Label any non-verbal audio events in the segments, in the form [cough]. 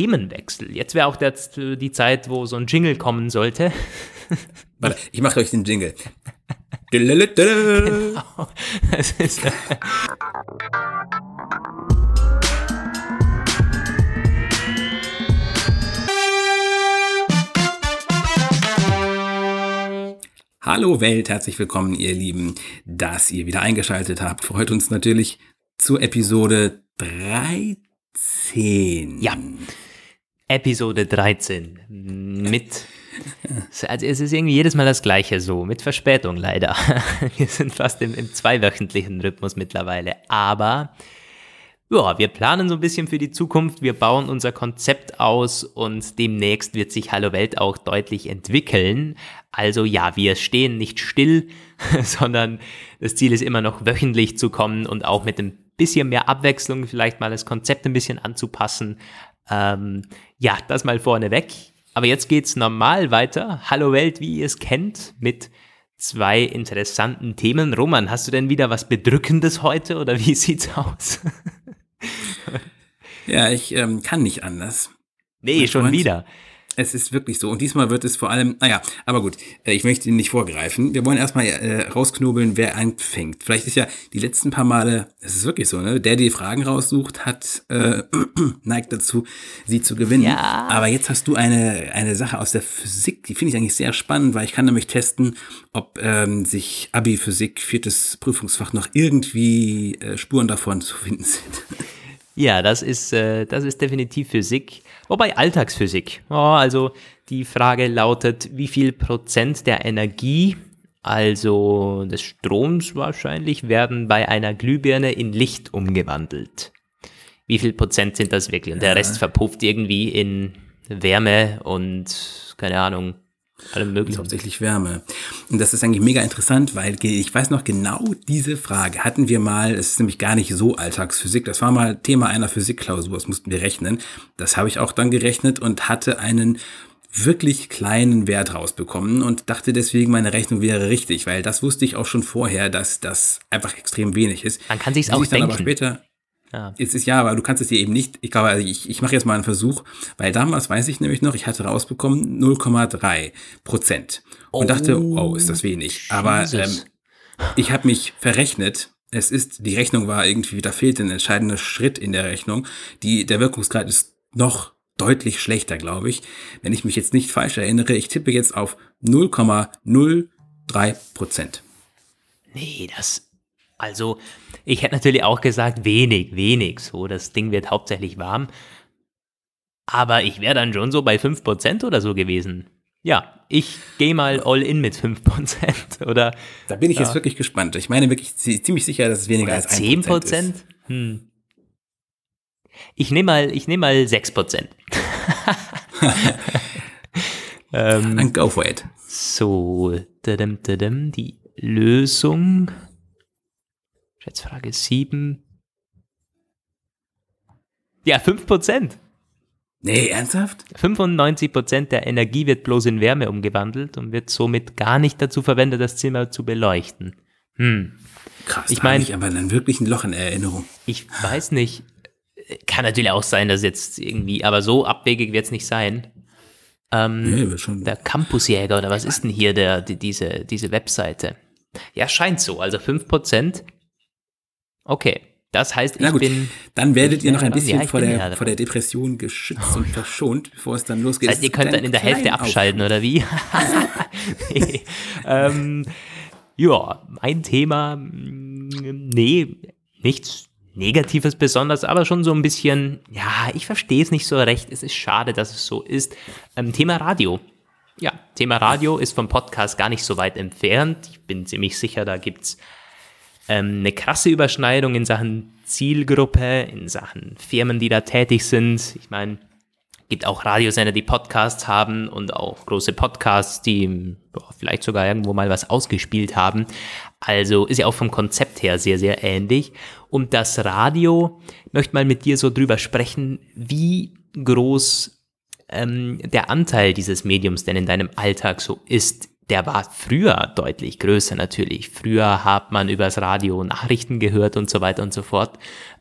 Themenwechsel. Jetzt wäre auch der, die Zeit, wo so ein Jingle kommen sollte. [laughs] Warte, ich mache euch den Jingle. genau. [laughs] Das ist, Hallo Welt, herzlich willkommen, ihr Lieben, dass ihr wieder eingeschaltet habt. Freut uns natürlich zur Episode 13. Ja, Episode 13 mit also es ist irgendwie jedes Mal das gleiche so, mit Verspätung leider. [laughs] Wir sind fast im, im zweiwöchentlichen Rhythmus mittlerweile. Aber ja, wir planen so ein bisschen für die Zukunft, wir bauen unser Konzept aus und demnächst wird sich Hallo Welt auch deutlich entwickeln. Also ja, wir stehen nicht still, [laughs] sondern das Ziel ist immer noch wöchentlich zu kommen und auch mit ein bisschen mehr Abwechslung vielleicht mal das Konzept ein bisschen anzupassen. Ähm, ja, das mal vorneweg. Aber jetzt geht's normal weiter. Hallo Welt, wie ihr es kennt, mit zwei interessanten Themen. Roman, hast du denn wieder was Bedrückendes heute oder wie [laughs] sieht's aus? ja, ich ähm, kann nicht anders. Nee, schon Freund. wieder. Es ist wirklich so. Und diesmal wird es vor allem, naja, aber gut, äh, ich möchte Ihnen nicht vorgreifen. Wir wollen erstmal äh, rausknobeln, wer anfängt. Vielleicht ist ja die letzten paar Male, es ist wirklich so, ne? Der, der die Fragen raussucht, hat, äh, [clears throat] neigt dazu, sie zu gewinnen. Ja. Aber jetzt hast du eine, eine Sache aus der Physik, die finde ich eigentlich sehr spannend, weil ich kann nämlich testen, ob ähm, sich Abi-Physik, viertes Prüfungsfach, noch irgendwie äh, Spuren davon zu finden sind. Ja, das ist, äh, das ist definitiv Physik. Wobei Alltagsphysik. Oh, also die Frage lautet, wie viel Prozent der Energie, also des Stroms wahrscheinlich, werden bei einer Glühbirne in Licht umgewandelt? Wie viel Prozent sind das wirklich? Und der Rest verpufft irgendwie in Wärme und keine Ahnung, allem möglichen. Hauptsächlich Wärme. Und das ist eigentlich mega interessant, weil ich weiß noch genau diese Frage hatten wir mal, es ist nämlich gar nicht so Alltagsphysik, das war mal Thema einer Physikklausur, das mussten wir rechnen. Das habe ich auch dann gerechnet und hatte einen wirklich kleinen Wert rausbekommen und dachte deswegen, meine Rechnung wäre richtig, weil das wusste ich auch schon vorher, dass das einfach extrem wenig ist. Man kann sich's auch sich denken. aber später ja. Es ist ja, aber du kannst es dir eben nicht, ich glaube, also ich, ich mache jetzt mal einen Versuch, weil damals weiß ich nämlich noch, ich hatte rausbekommen 0,3 Prozent und oh, dachte, oh, ist das wenig. Jesus. Aber ähm, ich habe mich verrechnet. Es ist, die Rechnung war irgendwie, da fehlt ein entscheidender Schritt in der Rechnung. Die, der Wirkungsgrad ist noch deutlich schlechter, glaube ich. Wenn ich mich jetzt nicht falsch erinnere, ich tippe jetzt auf 0,03 Prozent. Nee, das, also, ich hätte natürlich auch gesagt, wenig, wenig. So, das Ding wird hauptsächlich warm. Aber ich wäre dann schon so bei 5% oder so gewesen. Ja, ich gehe mal all in mit 5%, [laughs] oder? Da bin ich ja. jetzt wirklich gespannt. Ich meine wirklich ziemlich sicher, dass es weniger oder als 1% 10%? ist. Hm. Ich nehme mal, ich nehme mal 6%. ähm, [laughs] Dann go for it. So, die Lösung Schätzfrage 7. Ja, 5%. Nee, ernsthaft? 95% der Energie wird bloß in Wärme umgewandelt und wird somit gar nicht dazu verwendet, das Zimmer zu beleuchten. Hm. Krass, ich meine, ich aber dann wirklich ein Loch in Erinnerung. Ich weiß nicht. Kann natürlich auch sein, dass jetzt irgendwie, aber so abwegig wird es nicht sein. Ähm, nee, schon. Der Campusjäger oder was ist denn hier der, die, diese, diese Webseite? Ja, scheint so. Also 5% Okay. Das heißt, ich bin. Dann werdet ihr noch ein bisschen ja, vor, der, vor der Depression geschützt und verschont, bevor es dann losgeht. Das heißt, ihr könnt dann in der Hälfte abschalten, oder wie? [laughs] [laughs] ähm, ja, mein Thema, mm, nee, nichts Negatives besonders, aber schon so ein bisschen, ja, ich verstehe es nicht so recht. Es ist schade, dass es so ist. Ähm, Thema Radio. Ja, Thema Radio ist vom Podcast gar nicht so weit entfernt. Ich bin ziemlich sicher, da gibt's ähm, eine krasse Überschneidung in Sachen Zielgruppe, in Sachen Firmen, die da tätig sind. Ich meine, gibt auch Radiosender, die Podcasts haben und auch große Podcasts, die boah, vielleicht sogar irgendwo mal was ausgespielt haben. Also ist ja auch vom Konzept her sehr, sehr ähnlich. Und das Radio, möchte mal mit dir so drüber sprechen, wie groß ähm, der Anteil dieses Mediums denn in deinem Alltag so ist der war früher deutlich größer natürlich. Früher hat man übers Radio Nachrichten gehört und so weiter und so fort.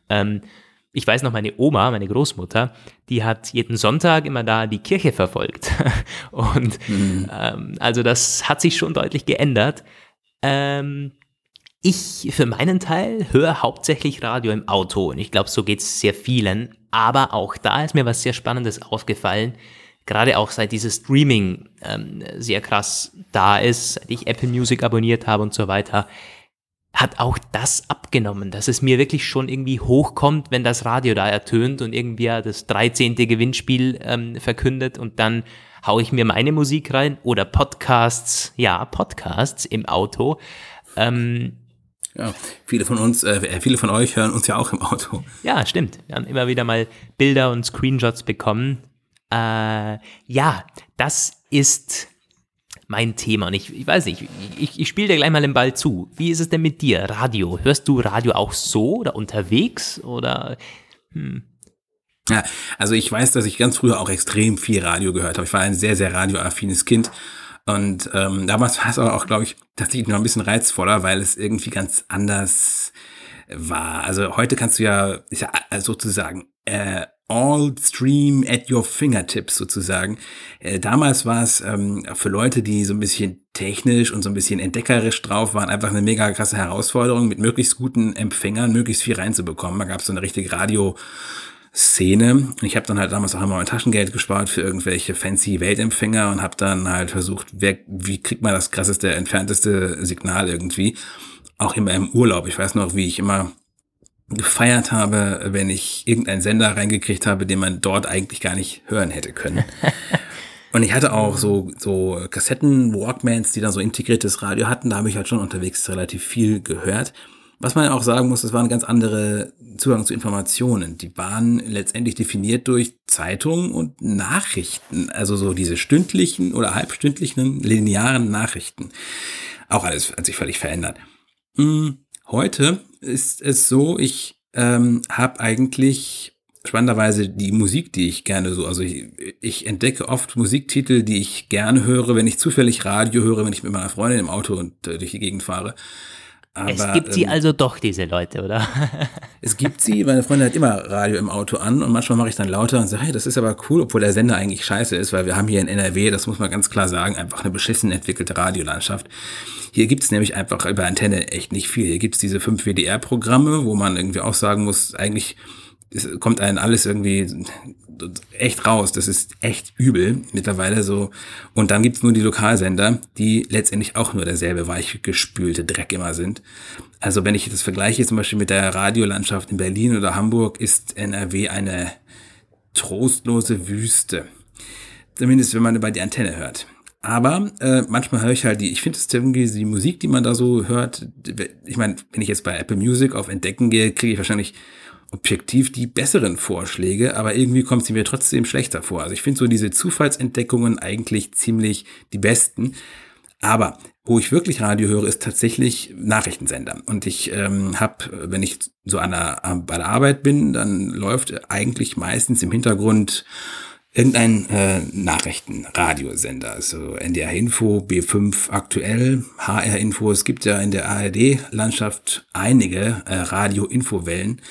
Ähm, ich weiß noch, meine Oma, meine Großmutter, die hat jeden Sonntag immer da die Kirche verfolgt. [laughs] Und mhm. ähm, also das hat sich schon deutlich geändert. Ähm, ich für meinen Teil höre hauptsächlich Radio im Auto und ich glaube, so geht es sehr vielen. Aber auch da ist mir was sehr Spannendes aufgefallen. Gerade auch seit dieses Streaming ähm, sehr krass da ist, seit ich Apple Music abonniert habe und so weiter hat auch das abgenommen, dass es mir wirklich schon irgendwie hochkommt, wenn das Radio da ertönt und irgendwie das 13. Gewinnspiel ähm, verkündet und dann haue ich mir meine Musik rein oder Podcasts, ja, Podcasts im Auto. Ähm, ja, viele von uns, äh, viele von euch hören uns ja auch im Auto. Ja, stimmt. Wir haben immer wieder mal Bilder und Screenshots bekommen. Äh, ja, das ist mein Thema. Und ich, ich weiß nicht, ich, ich spiele dir gleich mal den Ball zu. Wie ist es denn mit dir? Radio? Hörst du Radio auch so oder unterwegs? Oder hm. Ja, also ich weiß, dass ich ganz früher auch extrem viel Radio gehört habe. Ich war ein sehr, sehr radioaffines Kind. Und ähm, damals war es aber auch, glaube ich, tatsächlich noch ein bisschen reizvoller, weil es irgendwie ganz anders war. Also heute kannst du ja, ist ja sozusagen äh, all stream at your fingertips sozusagen. Äh, damals war es ähm, für Leute, die so ein bisschen technisch und so ein bisschen entdeckerisch drauf waren, einfach eine mega krasse Herausforderung, mit möglichst guten Empfängern möglichst viel reinzubekommen. Da gab es so eine richtige Radio- Szene. Ich habe dann halt damals auch immer mein Taschengeld gespart für irgendwelche fancy Weltempfänger und habe dann halt versucht, wer, wie kriegt man das krasseste, entfernteste Signal irgendwie. Auch immer im Urlaub. Ich weiß noch, wie ich immer gefeiert habe, wenn ich irgendeinen Sender reingekriegt habe, den man dort eigentlich gar nicht hören hätte können. [laughs] Und ich hatte auch so, so Kassetten, Walkmans, die dann so integriertes Radio hatten. Da habe ich halt schon unterwegs relativ viel gehört. Was man auch sagen muss, das waren ganz andere Zugang zu Informationen. Die waren letztendlich definiert durch Zeitungen und Nachrichten. Also so diese stündlichen oder halbstündlichen linearen Nachrichten. Auch alles hat sich völlig verändert. Hm, heute ist es so, ich ähm, habe eigentlich spannenderweise die Musik, die ich gerne so, also ich, ich, entdecke oft Musiktitel, die ich gerne höre, wenn ich zufällig Radio höre, wenn ich mit meiner Freundin im Auto und äh, durch die Gegend fahre. Aber, es gibt sie ähm, also doch, diese Leute, oder? [laughs] es gibt sie, meine Freundin hat immer Radio im Auto an und manchmal mache ich dann lauter und sage, hey, das ist aber cool, obwohl der Sender eigentlich scheiße ist, weil wir haben hier in NRW, das muss man ganz klar sagen, einfach eine beschissen entwickelte Radiolandschaft. Hier gibt es nämlich einfach über Antenne echt nicht viel. Hier gibt es diese fünf WDR-Programme, wo man irgendwie auch sagen muss, eigentlich es kommt einem alles irgendwie echt raus. Das ist echt übel mittlerweile so. Und dann gibt's nur die Lokalsender, die letztendlich auch nur derselbe weichgespülte Dreck immer sind. Also wenn ich das vergleiche zum Beispiel mit der Radiolandschaft in Berlin oder Hamburg, ist NRW eine trostlose Wüste. Zumindest wenn man über die Antenne hört. Aber äh, manchmal höre ich halt die, ich finde es irgendwie die Musik, die man da so hört. Ich meine, wenn ich jetzt bei Apple Music auf Entdecken gehe, kriege ich wahrscheinlich objektiv die besseren Vorschläge, aber irgendwie kommt sie mir trotzdem schlechter vor. Also ich finde so diese Zufallsentdeckungen eigentlich ziemlich die besten. Aber wo ich wirklich Radio höre, ist tatsächlich Nachrichtensender. Und ich ähm, habe, wenn ich so an der, bei der Arbeit bin, dann läuft eigentlich meistens im Hintergrund irgendein äh, Nachrichtenradiosender, also NDR Info, B5 aktuell, HR Info. Es gibt ja in der ARD-Landschaft einige äh, Radio-Infowellen.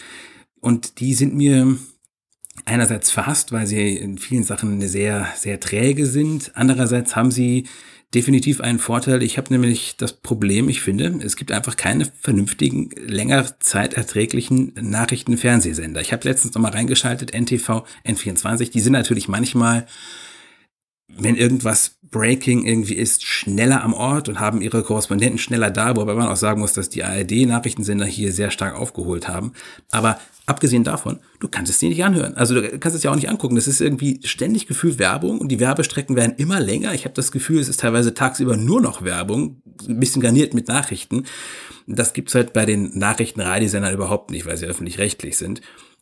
Und die sind mir einerseits verhasst, weil sie in vielen Sachen sehr, sehr träge sind. Andererseits haben sie definitiv einen Vorteil. Ich habe nämlich das Problem, ich finde, es gibt einfach keine vernünftigen, länger zeiterträglichen Nachrichten-Fernsehsender. Ich habe letztens nochmal reingeschaltet, NTV, N24, die sind natürlich manchmal, wenn irgendwas Breaking irgendwie ist, schneller am Ort und haben ihre Korrespondenten schneller da, wobei man auch sagen muss, dass die ARD-Nachrichtensender hier sehr stark aufgeholt haben. Aber abgesehen davon, du kannst es dir nicht anhören. Also du kannst es ja auch nicht angucken. Das ist irgendwie ständig gefühlt Werbung und die Werbestrecken werden immer länger. Ich habe das Gefühl, es ist teilweise tagsüber nur noch Werbung, ein bisschen garniert mit Nachrichten. Das gibt's halt bei den Nachrichtenradiosendern überhaupt nicht, weil sie öffentlich-rechtlich sind.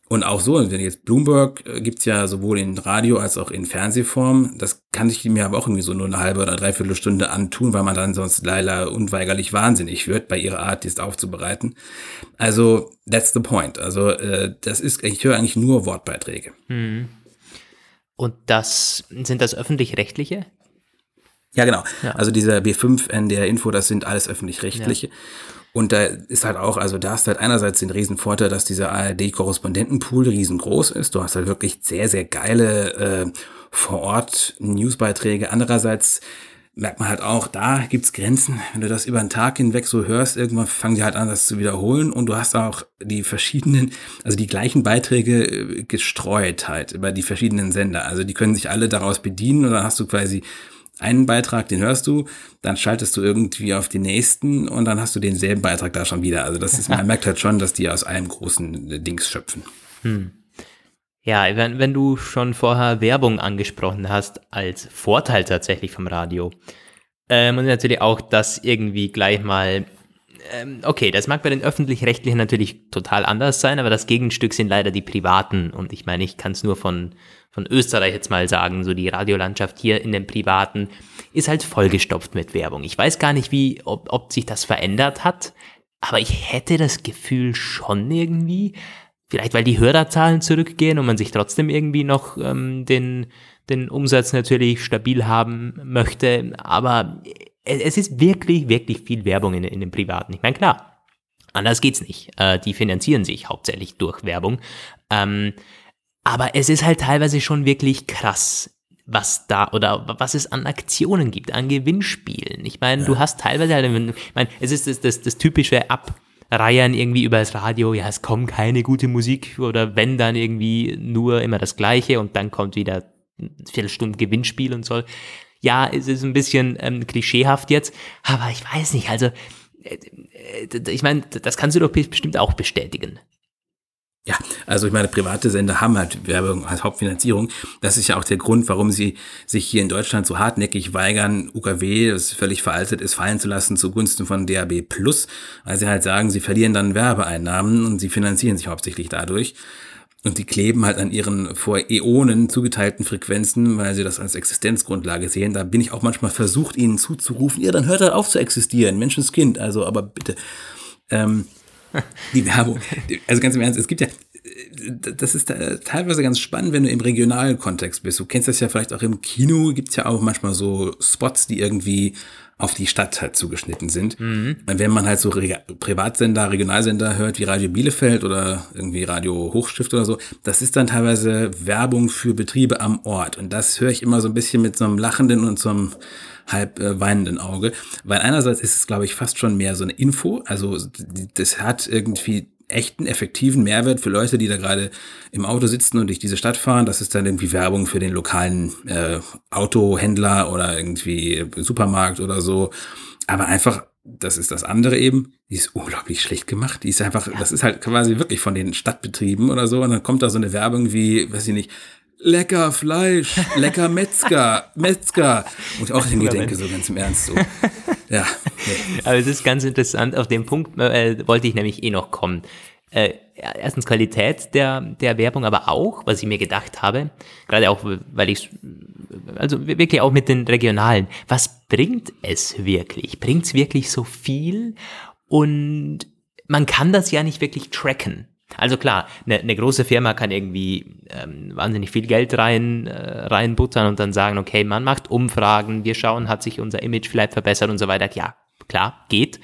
Und auch so, wenn jetzt Bloomberg äh, gibt's ja sowohl in Radio als auch in Fernsehform. Das kann ich mir aber auch irgendwie so nur eine halbe oder dreiviertel Stunde antun, weil man dann sonst leider unweigerlich wahnsinnig wird bei ihrer Art, dies aufzubereiten. Also, that's the point. Also, äh, das ist, ich höre eigentlich nur Wortbeiträge. Hm. Und das, sind das öffentlich-rechtliche? Ja, genau. Ja. Also dieser B5 NDR Info, das sind alles öffentlich-rechtliche. Ja. Und da ist halt auch, also da hast halt einerseits den riesen Vorteil, dass dieser ARD-Korrespondentenpool riesengroß ist. Du hast halt wirklich sehr, sehr geile äh, vor Ort Newsbeiträge. Andererseits merkt man halt auch, da gibt's Grenzen. Wenn du das über einen Tag hinweg so hörst, irgendwann fangen die halt an, das zu wiederholen und du hast auch die verschiedenen, also die gleichen Beiträge äh, gestreut halt über die verschiedenen Sender. Also die können sich alle daraus bedienen und dann hast du quasi einen Beitrag, den hörst du, dann schaltest du irgendwie auf den nächsten und dann hast du denselben Beitrag da schon wieder. Also das ist, man [laughs] merkt halt schon, dass die aus einem großen Dings schöpfen. Hm. Ja, wenn, wenn du schon vorher Werbung angesprochen hast, als Vorteil tatsächlich vom Radio, ähm, und natürlich auch das irgendwie gleich mal, ähm, okay, das mag bei den öffentlich-rechtlichen natürlich total anders sein, aber das Gegenstück sind leider die privaten. Und ich meine, ich kann es nur von, von Österreich jetzt mal sagen, so die Radiolandschaft hier in den privaten ist halt vollgestopft mit Werbung. Ich weiß gar nicht, wie, ob, ob sich das verändert hat, aber ich hätte das Gefühl schon irgendwie, Vielleicht weil die Hörerzahlen zurückgehen und man sich trotzdem irgendwie noch ähm, den, den Umsatz natürlich stabil haben möchte. Aber es ist wirklich, wirklich viel Werbung in, in den Privaten. Ich meine, klar, anders geht's nicht. Äh, die finanzieren sich hauptsächlich durch Werbung. Ähm, aber es ist halt teilweise schon wirklich krass, was da oder was es an Aktionen gibt, an Gewinnspielen. Ich meine, ja. du hast teilweise halt, ich meine, es ist das, das, das typische Ab reiern irgendwie über das Radio, ja, es kommt keine gute Musik oder wenn dann irgendwie nur immer das Gleiche und dann kommt wieder ein Viertelstunde Gewinnspiel und so. Ja, es ist ein bisschen ähm, klischeehaft jetzt, aber ich weiß nicht, also äh, äh ich meine, das kannst du doch bestimmt auch bestätigen. Ja, also ich meine, private Sender haben halt Werbung als Hauptfinanzierung. Das ist ja auch der Grund, warum sie sich hier in Deutschland so hartnäckig weigern, UKW, das völlig veraltet ist, fallen zu lassen zugunsten von DAB Plus, weil sie halt sagen, sie verlieren dann Werbeeinnahmen und sie finanzieren sich hauptsächlich dadurch. Und die kleben halt an ihren vor Äonen zugeteilten Frequenzen, weil sie das als Existenzgrundlage sehen. Da bin ich auch manchmal versucht, ihnen zuzurufen, ja, dann hört halt auf zu existieren, Menschenskind, also aber bitte. Ähm, [laughs] die Werbung. Also ganz im Ernst, es gibt ja, das ist teilweise ganz spannend, wenn du im regionalen Kontext bist. Du kennst das ja vielleicht auch im Kino, gibt es ja auch manchmal so Spots, die irgendwie auf die Stadt halt zugeschnitten sind. Mhm. Wenn man halt so Re Privatsender, Regionalsender hört wie Radio Bielefeld oder irgendwie Radio Hochstift oder so, das ist dann teilweise Werbung für Betriebe am Ort. Und das höre ich immer so ein bisschen mit so einem lachenden und so einem halb äh, weinenden Auge. Weil einerseits ist es, glaube ich, fast schon mehr so eine Info. Also das hat irgendwie echten, effektiven Mehrwert für Leute, die da gerade im Auto sitzen und durch diese Stadt fahren. Das ist dann irgendwie Werbung für den lokalen äh, Autohändler oder irgendwie Supermarkt oder so. Aber einfach, das ist das andere eben, die ist unglaublich schlecht gemacht. Die ist einfach, ja. das ist halt quasi wirklich von den Stadtbetrieben oder so. Und dann kommt da so eine Werbung wie, weiß ich nicht, lecker Fleisch, lecker Metzger, [laughs] Metzger. Und ich auch irgendwie denke, so ganz im Ernst so. [laughs] Ja. Nee. Aber es ist ganz interessant, auf den Punkt äh, wollte ich nämlich eh noch kommen. Äh, erstens Qualität der, der Werbung, aber auch, was ich mir gedacht habe, gerade auch, weil ich, also wirklich auch mit den Regionalen, was bringt es wirklich? Bringt es wirklich so viel? Und man kann das ja nicht wirklich tracken. Also klar, eine, eine große Firma kann irgendwie ähm, wahnsinnig viel Geld rein äh, reinbuttern und dann sagen, okay, man macht Umfragen, wir schauen, hat sich unser Image vielleicht verbessert und so weiter. Ja, klar, geht.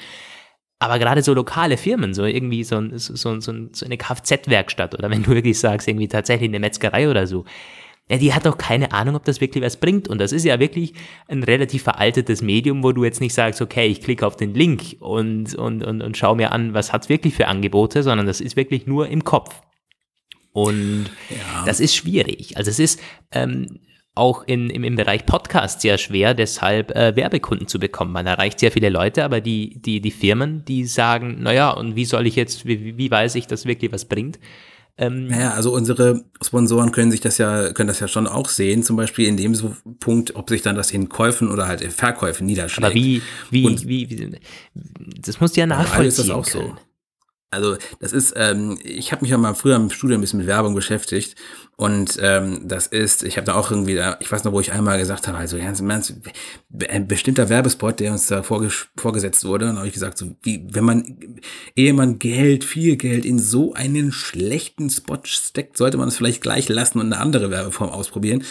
Aber gerade so lokale Firmen, so irgendwie so, so, so, so eine Kfz-Werkstatt oder wenn du wirklich sagst, irgendwie tatsächlich eine Metzgerei oder so, ja, die hat doch keine Ahnung, ob das wirklich was bringt. Und das ist ja wirklich ein relativ veraltetes Medium, wo du jetzt nicht sagst, okay, ich klicke auf den Link und, und, und, und schau mir an, was hat's wirklich für Angebote, sondern das ist wirklich nur im Kopf. Und ja. das ist schwierig. Also es ist ähm, auch in, im, im Bereich Podcast sehr schwer, deshalb äh, Werbekunden zu bekommen. Man erreicht sehr viele Leute, aber die, die, die Firmen, die sagen, naja, und wie soll ich jetzt, wie, wie weiß ich, dass wirklich was bringt? Ähm, naja, also unsere Sponsoren können sich das ja, können das ja schon auch sehen, zum Beispiel in dem so Punkt, ob sich dann das in Käufen oder halt in Verkäufen niederschlägt. Aber wie, wie, Und, wie, wie, das musst du ja nachvollziehen ist das auch können. so. Also das ist, ähm, ich habe mich ja mal früher im Studium ein bisschen mit Werbung beschäftigt und ähm, das ist, ich habe da auch irgendwie, ich weiß noch, wo ich einmal gesagt habe, also ganz im Ernst, ein bestimmter Werbespot, der uns da vorgesetzt wurde, und habe ich gesagt, so wie, wenn man, ehe man Geld, viel Geld in so einen schlechten Spot steckt, sollte man es vielleicht gleich lassen und eine andere Werbeform ausprobieren.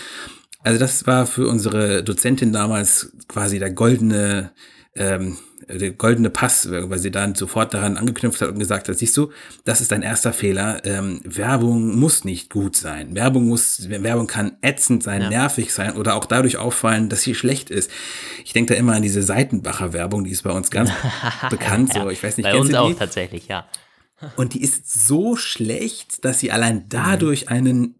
Also das war für unsere Dozentin damals quasi der goldene, ähm, der goldene Pass, weil sie dann sofort daran angeknüpft hat und gesagt hat, siehst du, das ist dein erster Fehler. Ähm, Werbung muss nicht gut sein. Werbung muss, Werbung kann ätzend sein, ja. nervig sein oder auch dadurch auffallen, dass sie schlecht ist. Ich denke da immer an diese Seitenbacher Werbung, die ist bei uns ganz [laughs] bekannt. so, ich weiß nicht, bei uns auch tatsächlich, ja. Und die ist so schlecht, dass sie allein dadurch mhm. einen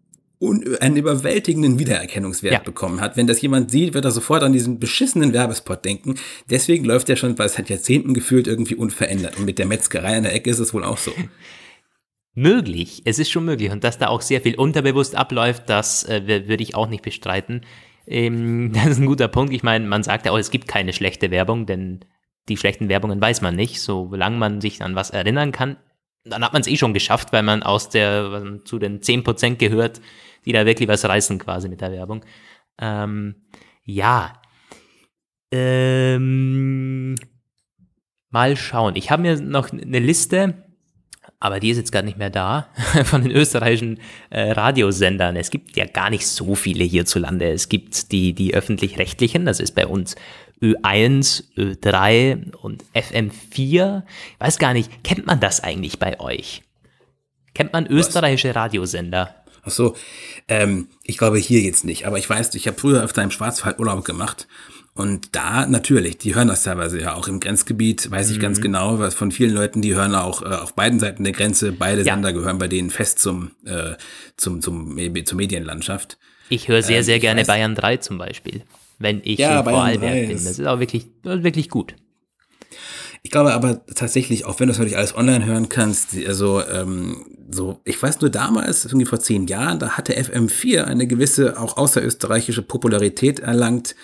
einen überwältigenden Wiedererkennungswert ja. bekommen hat. Wenn das jemand sieht, wird er sofort an diesen beschissenen Werbespot denken. Deswegen läuft er schon seit Jahrzehnten gefühlt irgendwie unverändert. Und mit der Metzgerei an der Ecke ist es wohl auch so. [laughs] Möglich, es ist schon möglich. Und dass da auch sehr viel unterbewusst abläuft, das äh, würde ich auch nicht bestreiten. Ähm, [laughs] das ist ein guter Punkt. Ich meine, man sagt ja auch, es gibt keine schlechte Werbung, denn die schlechten Werbungen weiß man nicht. Solange man sich an was erinnern kann, dann hat man es eh schon geschafft, weil man aus der, zu den 10% gehört, die da wirklich was reißen quasi mit der Werbung. Ähm, ja. Ähm, mal schauen. Ich habe mir noch eine Liste, aber die ist jetzt gar nicht mehr da, [laughs] von den österreichischen äh, Radiosendern. Es gibt ja gar nicht so viele hierzulande. Es gibt die, die öffentlich-rechtlichen, das ist bei uns Ö1, Ö3 und FM4. Ich weiß gar nicht, kennt man das eigentlich bei euch? Kennt man österreichische Was? Radiosender? Ach so, ähm, ich glaube hier jetzt nicht, aber ich weiß, ich habe früher öfter im Schwarzwald Urlaub gemacht und da natürlich, die hören das teilweise ja auch im Grenzgebiet, weiß ich mhm. ganz genau, was von vielen Leuten, die hören auch äh, auf beiden Seiten der Grenze, beide ja. Sender gehören bei denen fest zum, äh, zum, zum, zur Medienlandschaft. Ich höre sehr, sehr ähm, gerne weiß, Bayern 3 zum Beispiel, wenn ich ja, in Vorarlberg bin. Das ist auch wirklich, wirklich gut. Ich glaube aber tatsächlich, auch wenn du es natürlich alles online hören kannst, also ähm, so, ich weiß nur damals, irgendwie vor zehn Jahren, da hatte FM4 eine gewisse, auch außerösterreichische Popularität erlangt,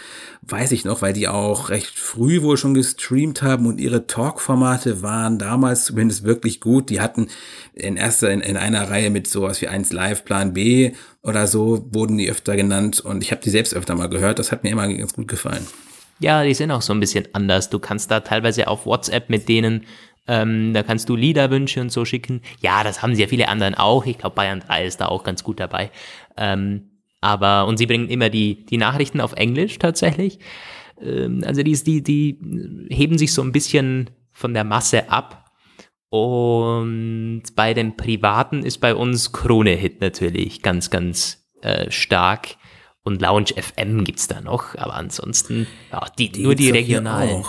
weiß ich noch, weil die auch recht früh wohl schon gestreamt haben und ihre Talk-Formate waren damals zumindest wirklich gut. Die hatten in erster, in, in einer Reihe mit sowas wie 1 Live, Plan B oder so, wurden die öfter genannt und ich habe die selbst öfter mal gehört. Das hat mir immer ganz gut gefallen. Ja, die sind auch so ein bisschen anders. Du kannst da teilweise auf WhatsApp mit denen, ähm, da kannst du Liederwünsche und so schicken. Ja, das haben sehr viele anderen auch. Ich glaube, Bayern 3 ist da auch ganz gut dabei. Ähm, aber, und sie bringen immer die, die Nachrichten auf Englisch tatsächlich. Ähm, also die, die, die heben sich so ein bisschen von der Masse ab. Und bei den Privaten ist bei uns Krone Hit natürlich ganz, ganz äh, stark. Und Lounge FM gibt es da noch, aber ansonsten ja, die, die nur die regionalen.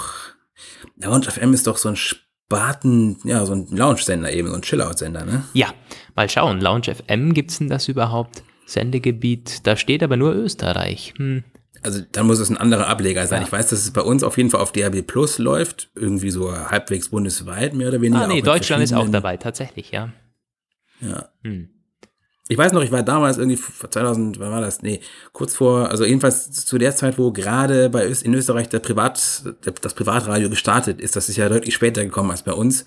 Lounge FM ist doch so ein Spaten, ja, so ein Lounge-Sender eben, so ein Chill-Out-Sender, ne? Ja, mal schauen. Lounge FM gibt es denn das überhaupt? Sendegebiet, da steht aber nur Österreich. Hm. Also dann muss es ein anderer Ableger sein. Ja. Ich weiß, dass es bei uns auf jeden Fall auf DRB Plus läuft, irgendwie so halbwegs bundesweit, mehr oder weniger. Ah, nee, Deutschland ist auch dabei, tatsächlich, ja. Ja. Hm. Ich weiß noch, ich war damals irgendwie 2000, wann war das? Nee, kurz vor, also jedenfalls zu der Zeit, wo gerade bei in Österreich der Privat, das Privatradio gestartet ist. Das ist ja deutlich später gekommen als bei uns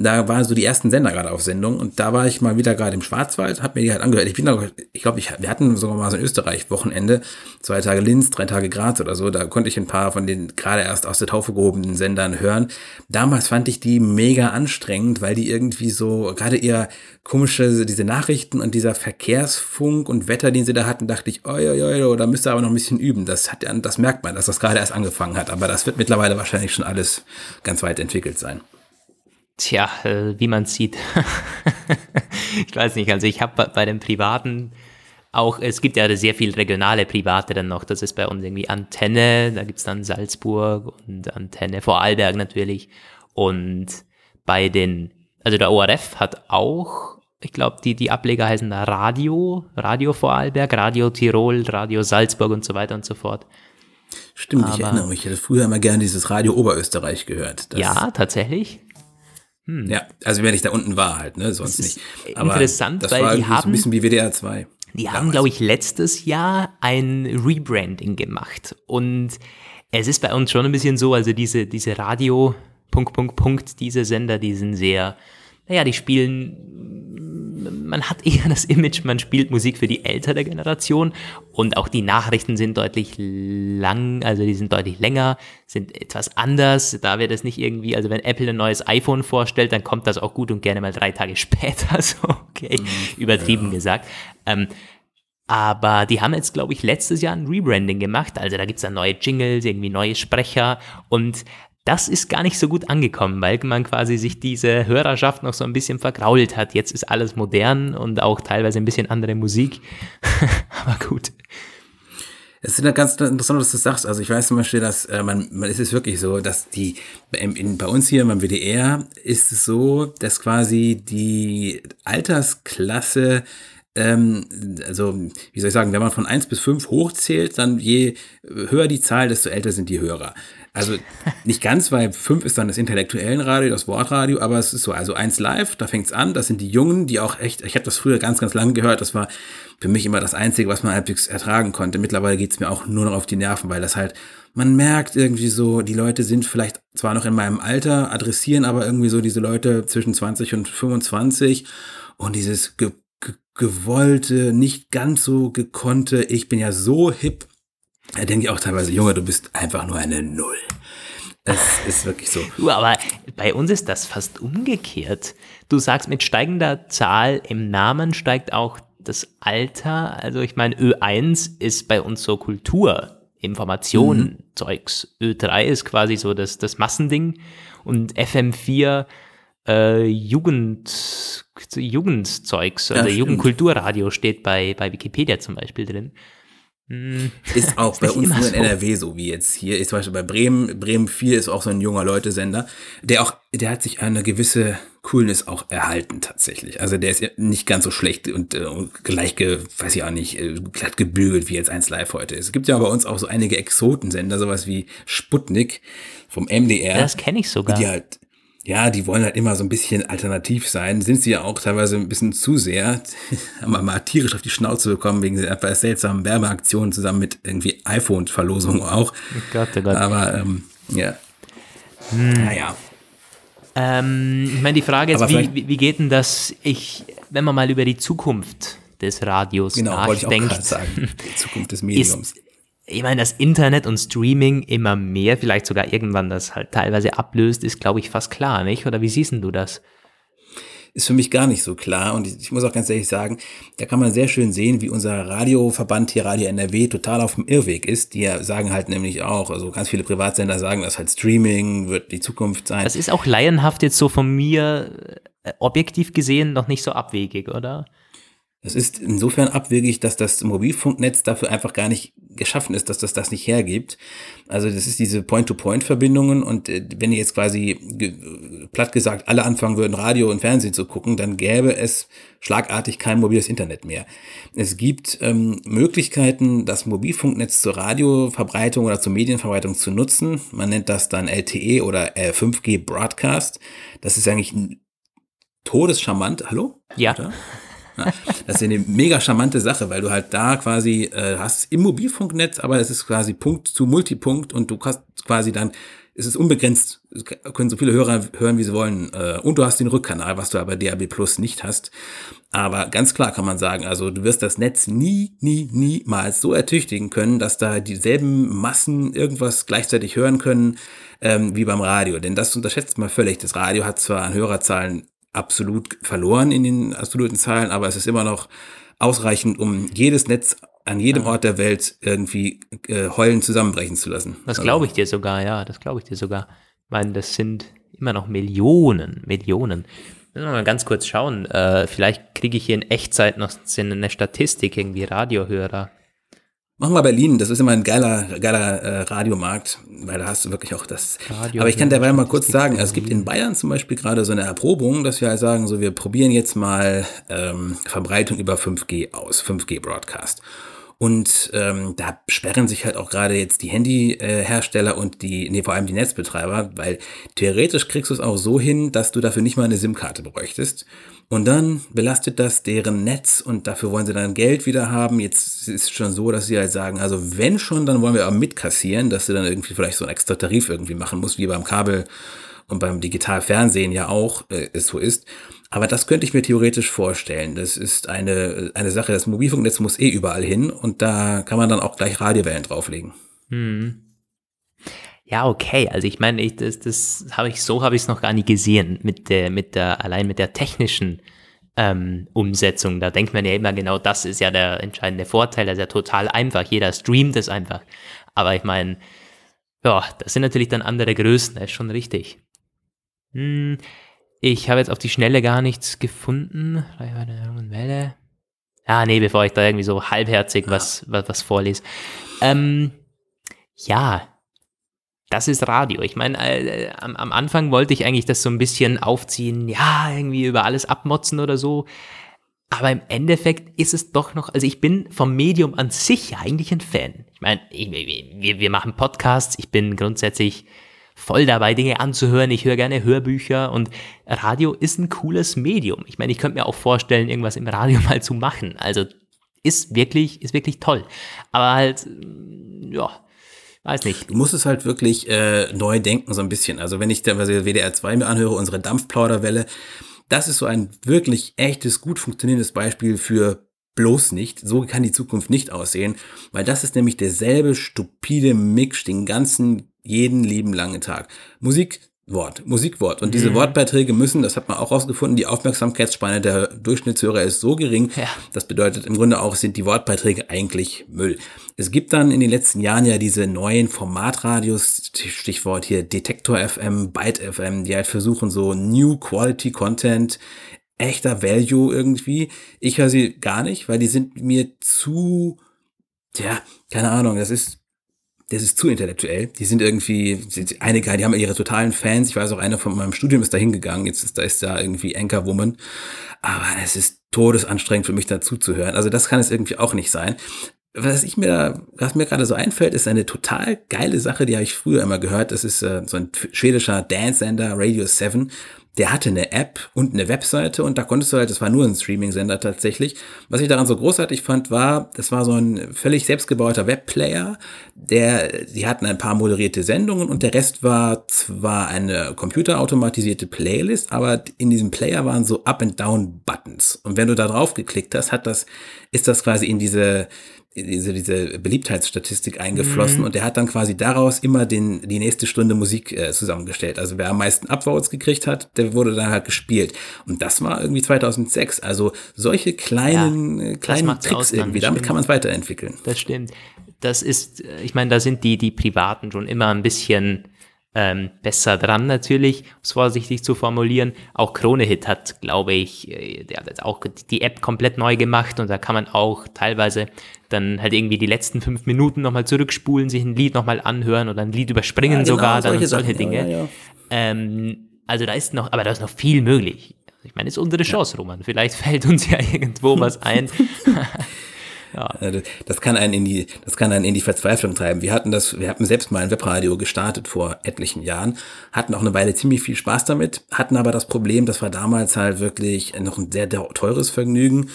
da waren so die ersten Sender gerade auf Sendung und da war ich mal wieder gerade im Schwarzwald, habe mir die halt angehört. Ich bin da, ich glaube, ich, wir hatten sogar mal so ein Österreich-Wochenende, zwei Tage Linz, drei Tage Graz oder so, da konnte ich ein paar von den gerade erst aus der Taufe gehobenen Sendern hören. Damals fand ich die mega anstrengend, weil die irgendwie so, gerade eher komische, diese Nachrichten und dieser Verkehrsfunk und Wetter, den sie da hatten, dachte ich, oi, oi, oi, da müsste aber noch ein bisschen üben. Das hat, das merkt man, dass das gerade erst angefangen hat, aber das wird mittlerweile wahrscheinlich schon alles ganz weit entwickelt sein. Tja, äh, wie man sieht. [laughs] ich weiß nicht, also ich habe bei den Privaten auch, es gibt ja sehr viel regionale Private dann noch. Das ist bei uns irgendwie Antenne, da gibt es dann Salzburg und Antenne Vorarlberg natürlich. Und bei den, also der ORF hat auch, ich glaube, die, die Ableger heißen da Radio, Radio Vorarlberg, Radio Tirol, Radio Salzburg und so weiter und so fort. Stimmt, Aber, ich erinnere mich, ich hätte früher immer gerne dieses Radio Oberösterreich gehört. ja, tatsächlich. Hm. Ja, also wenn ich da unten war halt, ne, sonst nicht. Aber interessant, das weil war die haben so ein bisschen wie WDR 2. Die damals. haben, glaube ich, letztes Jahr ein Rebranding gemacht und es ist bei uns schon ein bisschen so, also diese, diese Radio, Punkt, Punkt, Punkt, diese Sender, die sind sehr, naja, die spielen man hat eher das Image, man spielt Musik für die ältere Generation und auch die Nachrichten sind deutlich lang, also die sind deutlich länger, sind etwas anders. Da wird es nicht irgendwie, also wenn Apple ein neues iPhone vorstellt, dann kommt das auch gut und gerne mal drei Tage [laughs] später, so okay, mhm, übertrieben ja. gesagt. Ähm, Aber die haben jetzt, glaube ich, letztes Jahr ein Rebranding gemacht. Also da gibt's dann neue Jingles, irgendwie neue Sprecher. Und das ist gar nicht so gut angekommen, weil man quasi sich diese Hörerschaft noch so ein bisschen vergrault hat. Jetzt ist alles modern und auch teilweise ein bisschen andere Musik. [laughs] Aber gut. Es ist ganz interessant, was du sagst. Also ich weiß zum Beispiel, dass äh, man, man ist es wirklich so, dass die in, bei uns hier beim WDR ist es so, dass quasi die Altersklasse ähm, also wie soll ich sagen, wenn man von eins bis fünf hochzählt, dann je höher die Zahl, desto älter sind die Hörer. Also [laughs] nicht ganz, weil fünf ist dann das intellektuellen Radio, das Wortradio, aber es ist so, also eins live, da fängt's an, das sind die Jungen, die auch echt, ich habe das früher ganz, ganz lange gehört, das war für mich immer das Einzige, was man halbwegs ertragen konnte. Mittlerweile geht's mir auch nur noch auf die Nerven, weil das halt, man merkt irgendwie so, die Leute sind vielleicht zwar noch in meinem Alter, adressieren aber irgendwie so diese Leute zwischen 20 und 25 und dieses gewollte, nicht ganz so gekonnte, ich bin ja so hip, da denke ich auch teilweise, Junge, du bist einfach nur eine Null. Es ist wirklich so. Du, aber bei uns ist das fast umgekehrt. Du sagst, mit steigender Zahl im Namen steigt auch das Alter. Also ich meine, Ö1 ist bei uns so Kultur, Information, mhm. Zeugs. Ö3 ist quasi so das, das Massending. Und FM4 äh, Jugend, Jugendzeugs, also ja, Jugendkulturradio steht bei, bei Wikipedia zum Beispiel drin. Hm. Ist auch [laughs] ist bei uns nur in NRW so wie jetzt hier. Ist zum Beispiel bei Bremen, Bremen 4 ist auch so ein junger Leute-Sender, der auch, der hat sich eine gewisse Coolness auch erhalten tatsächlich. Also der ist nicht ganz so schlecht und, äh, gleich, ge, weiß ich auch nicht, äh, glatt gebügelt wie jetzt eins live heute ist. Es gibt ja bei uns auch so einige Exotensender, sowas wie Sputnik vom MDR. Das kenne ich sogar. Die halt, ja, die wollen halt immer so ein bisschen alternativ sein, sind sie ja auch teilweise ein bisschen zu sehr, [laughs] haben wir mal tierisch auf die Schnauze bekommen wegen der seltsamen Werbeaktionen zusammen mit irgendwie iPhone-Verlosung auch. Gott, oh Gott. Aber ähm, ja. Hm. Naja. Ähm, ich meine, die Frage ist, wie, wie geht denn das, ich, wenn man mal über die Zukunft des Radios genau, nachdenkt. Wollte ich auch sagen, die Zukunft des [laughs] Mediums. Ist, ich meine, das Internet und Streaming immer mehr, vielleicht sogar irgendwann das halt teilweise ablöst, ist, glaube ich, fast klar, nicht? Oder wie siehst du das? Ist für mich gar nicht so klar. Und ich muss auch ganz ehrlich sagen, da kann man sehr schön sehen, wie unser Radioverband hier, Radio NRW, total auf dem Irrweg ist. Die sagen halt nämlich auch, also ganz viele Privatsender sagen, dass halt Streaming wird die Zukunft sein. Das ist auch laienhaft jetzt so von mir äh, objektiv gesehen noch nicht so abwegig, oder? Es ist insofern abwegig, dass das Mobilfunknetz dafür einfach gar nicht geschaffen ist, dass das das nicht hergibt. Also das ist diese Point-to-Point-Verbindungen und äh, wenn ihr jetzt quasi platt gesagt alle anfangen würden, Radio und Fernsehen zu gucken, dann gäbe es schlagartig kein mobiles Internet mehr. Es gibt ähm, Möglichkeiten, das Mobilfunknetz zur Radioverbreitung oder zur Medienverbreitung zu nutzen. Man nennt das dann LTE oder äh, 5G Broadcast. Das ist eigentlich todescharmant. Hallo? Ja. Oder? Das ist eine mega charmante Sache, weil du halt da quasi äh, hast im Mobilfunknetz, aber es ist quasi Punkt zu Multipunkt und du hast quasi dann, es ist unbegrenzt, können so viele Hörer hören, wie sie wollen. Äh, und du hast den Rückkanal, was du aber DAB Plus nicht hast. Aber ganz klar kann man sagen, also du wirst das Netz nie, nie, niemals so ertüchtigen können, dass da dieselben Massen irgendwas gleichzeitig hören können ähm, wie beim Radio. Denn das unterschätzt man völlig. Das Radio hat zwar an Hörerzahlen absolut verloren in den absoluten Zahlen, aber es ist immer noch ausreichend, um jedes Netz an jedem Ort der Welt irgendwie äh, heulen zusammenbrechen zu lassen. Das glaube ich dir sogar, ja, das glaube ich dir sogar. Ich meine, das sind immer noch Millionen, Millionen. Müssen wir mal ganz kurz schauen. Äh, vielleicht kriege ich hier in Echtzeit noch eine Statistik, irgendwie Radiohörer. Machen wir Berlin, das ist immer ein geiler, geiler äh, Radiomarkt, weil da hast du wirklich auch das. Radio Aber ich kann dabei mal kurz sagen, also es gibt in Bayern zum Beispiel gerade so eine Erprobung, dass wir halt sagen, so wir probieren jetzt mal ähm, Verbreitung über 5G aus, 5G Broadcast. Und ähm, da sperren sich halt auch gerade jetzt die Handyhersteller äh, und die, nee, vor allem die Netzbetreiber, weil theoretisch kriegst du es auch so hin, dass du dafür nicht mal eine SIM-Karte bräuchtest. Und dann belastet das deren Netz und dafür wollen sie dann Geld wieder haben. Jetzt ist es schon so, dass sie halt sagen, also wenn schon, dann wollen wir aber mitkassieren, dass du dann irgendwie vielleicht so einen extra Tarif irgendwie machen musst, wie beim Kabel und beim Digitalfernsehen ja auch äh, es so ist. Aber das könnte ich mir theoretisch vorstellen. Das ist eine, eine Sache, das Mobilfunknetz muss eh überall hin und da kann man dann auch gleich Radiowellen drauflegen. Hm. Ja, okay. Also ich meine, ich, das, das habe ich so habe ich es noch gar nicht gesehen mit der, mit der allein mit der technischen ähm, Umsetzung. Da denkt man ja immer genau, das ist ja der entscheidende Vorteil. Das ist ja total einfach. Jeder streamt es einfach. Aber ich meine, ja, das sind natürlich dann andere Größen, das ist schon richtig. Hm, ich habe jetzt auf die Schnelle gar nichts gefunden. Welle. Ja, nee, bevor ich da irgendwie so halbherzig was, was, was vorlese. Ähm, ja, das ist Radio. Ich meine, äh, am, am Anfang wollte ich eigentlich das so ein bisschen aufziehen, ja, irgendwie über alles abmotzen oder so. Aber im Endeffekt ist es doch noch, also ich bin vom Medium an sich eigentlich ein Fan. Ich meine, wir, wir machen Podcasts, ich bin grundsätzlich voll dabei, Dinge anzuhören. Ich höre gerne Hörbücher und Radio ist ein cooles Medium. Ich meine, ich könnte mir auch vorstellen, irgendwas im Radio [laughs] mal zu machen. Also ist wirklich, ist wirklich toll. Aber halt, ja, weiß nicht. Du musst es halt wirklich äh, neu denken, so ein bisschen. Also wenn ich da WDR 2 mir anhöre, unsere Dampfplauderwelle, das ist so ein wirklich echtes, gut funktionierendes Beispiel für bloß nicht. So kann die Zukunft nicht aussehen, weil das ist nämlich derselbe stupide Mix den ganzen, jeden lieben langen Tag. Musik Wort, Musikwort. Und diese mhm. Wortbeiträge müssen, das hat man auch rausgefunden, die Aufmerksamkeitsspanne der Durchschnittshörer ist so gering. Ja. Das bedeutet im Grunde auch, sind die Wortbeiträge eigentlich Müll. Es gibt dann in den letzten Jahren ja diese neuen Formatradios, Stichwort hier Detektor FM, Byte FM, die halt versuchen, so New Quality Content, echter Value irgendwie. Ich höre sie gar nicht, weil die sind mir zu, tja, keine Ahnung, das ist das ist zu intellektuell. Die sind irgendwie, einige, die haben ihre totalen Fans. Ich weiß auch, einer von meinem Studium ist da hingegangen. Jetzt ist da, ist da irgendwie Anchorwoman. Aber es ist todesanstrengend für mich dazu zu hören. Also das kann es irgendwie auch nicht sein. Was ich mir, was mir gerade so einfällt, ist eine total geile Sache, die habe ich früher immer gehört. Das ist äh, so ein schwedischer Dance-Sender, Radio 7 der hatte eine App und eine Webseite und da konntest du halt, das war nur ein Streaming-Sender tatsächlich. Was ich daran so großartig fand, war, das war so ein völlig selbstgebauter Webplayer, der, die hatten ein paar moderierte Sendungen und der Rest war zwar eine computerautomatisierte Playlist, aber in diesem Player waren so Up-and-Down-Buttons. Und wenn du da drauf geklickt hast, hat das, ist das quasi in diese, diese, diese Beliebtheitsstatistik eingeflossen mhm. und der hat dann quasi daraus immer den, die nächste Stunde Musik äh, zusammengestellt. Also wer am meisten Upvotes gekriegt hat, der wurde dann halt gespielt. Und das war irgendwie 2006. Also solche kleinen, ja, äh, kleinen Tricks irgendwie, damit kann man es weiterentwickeln. Das stimmt. Das ist, äh, ich meine, da sind die, die Privaten schon immer ein bisschen ähm, besser dran natürlich, um es vorsichtig zu formulieren. Auch Kronehit hat, glaube ich, äh, der hat jetzt auch die App komplett neu gemacht und da kann man auch teilweise dann halt irgendwie die letzten fünf Minuten nochmal zurückspulen, sich ein Lied nochmal anhören oder ein Lied überspringen ja, genau, sogar, dann solche, solche Dinge. Ja, ja. Ähm, also da ist noch, aber da ist noch viel möglich. Ich meine, es ist unsere Chance, Roman. Vielleicht [laughs] fällt uns ja irgendwo was ein. [laughs] Ja. Das kann einen in die, das kann einen in die Verzweiflung treiben. Wir hatten das, wir hatten selbst mal ein Webradio gestartet vor etlichen Jahren, hatten auch eine Weile ziemlich viel Spaß damit, hatten aber das Problem, das war damals halt wirklich noch ein sehr teures Vergnügen.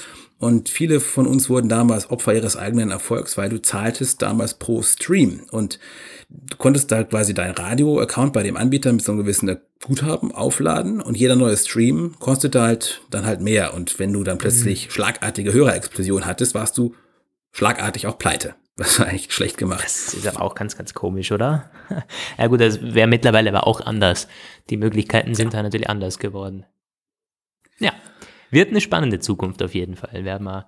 Und viele von uns wurden damals Opfer ihres eigenen Erfolgs, weil du zahltest damals pro Stream. Und du konntest da quasi dein Radio-Account bei dem Anbieter mit so einem gewissen Guthaben aufladen und jeder neue Stream kostete halt dann halt mehr. Und wenn du dann plötzlich mhm. schlagartige Hörerexplosion hattest, warst du schlagartig auch pleite. [laughs] Das war eigentlich schlecht gemacht. Das ist aber auch ganz, ganz komisch, oder? [laughs] ja gut, das wäre mittlerweile aber auch anders. Die Möglichkeiten sind ja. da natürlich anders geworden. Ja, wird eine spannende Zukunft auf jeden Fall. Werden wir,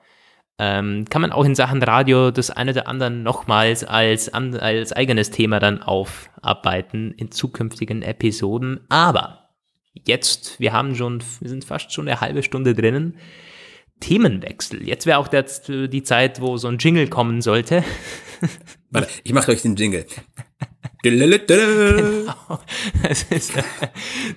ähm, kann man auch in Sachen Radio das eine oder andere nochmals als, als eigenes Thema dann aufarbeiten in zukünftigen Episoden. Aber jetzt, wir haben schon, wir sind fast schon eine halbe Stunde drinnen. Themenwechsel. Jetzt wäre auch der, die Zeit, wo so ein Jingle kommen sollte. Warte, ich mache euch den Jingle. Genau. Das ist,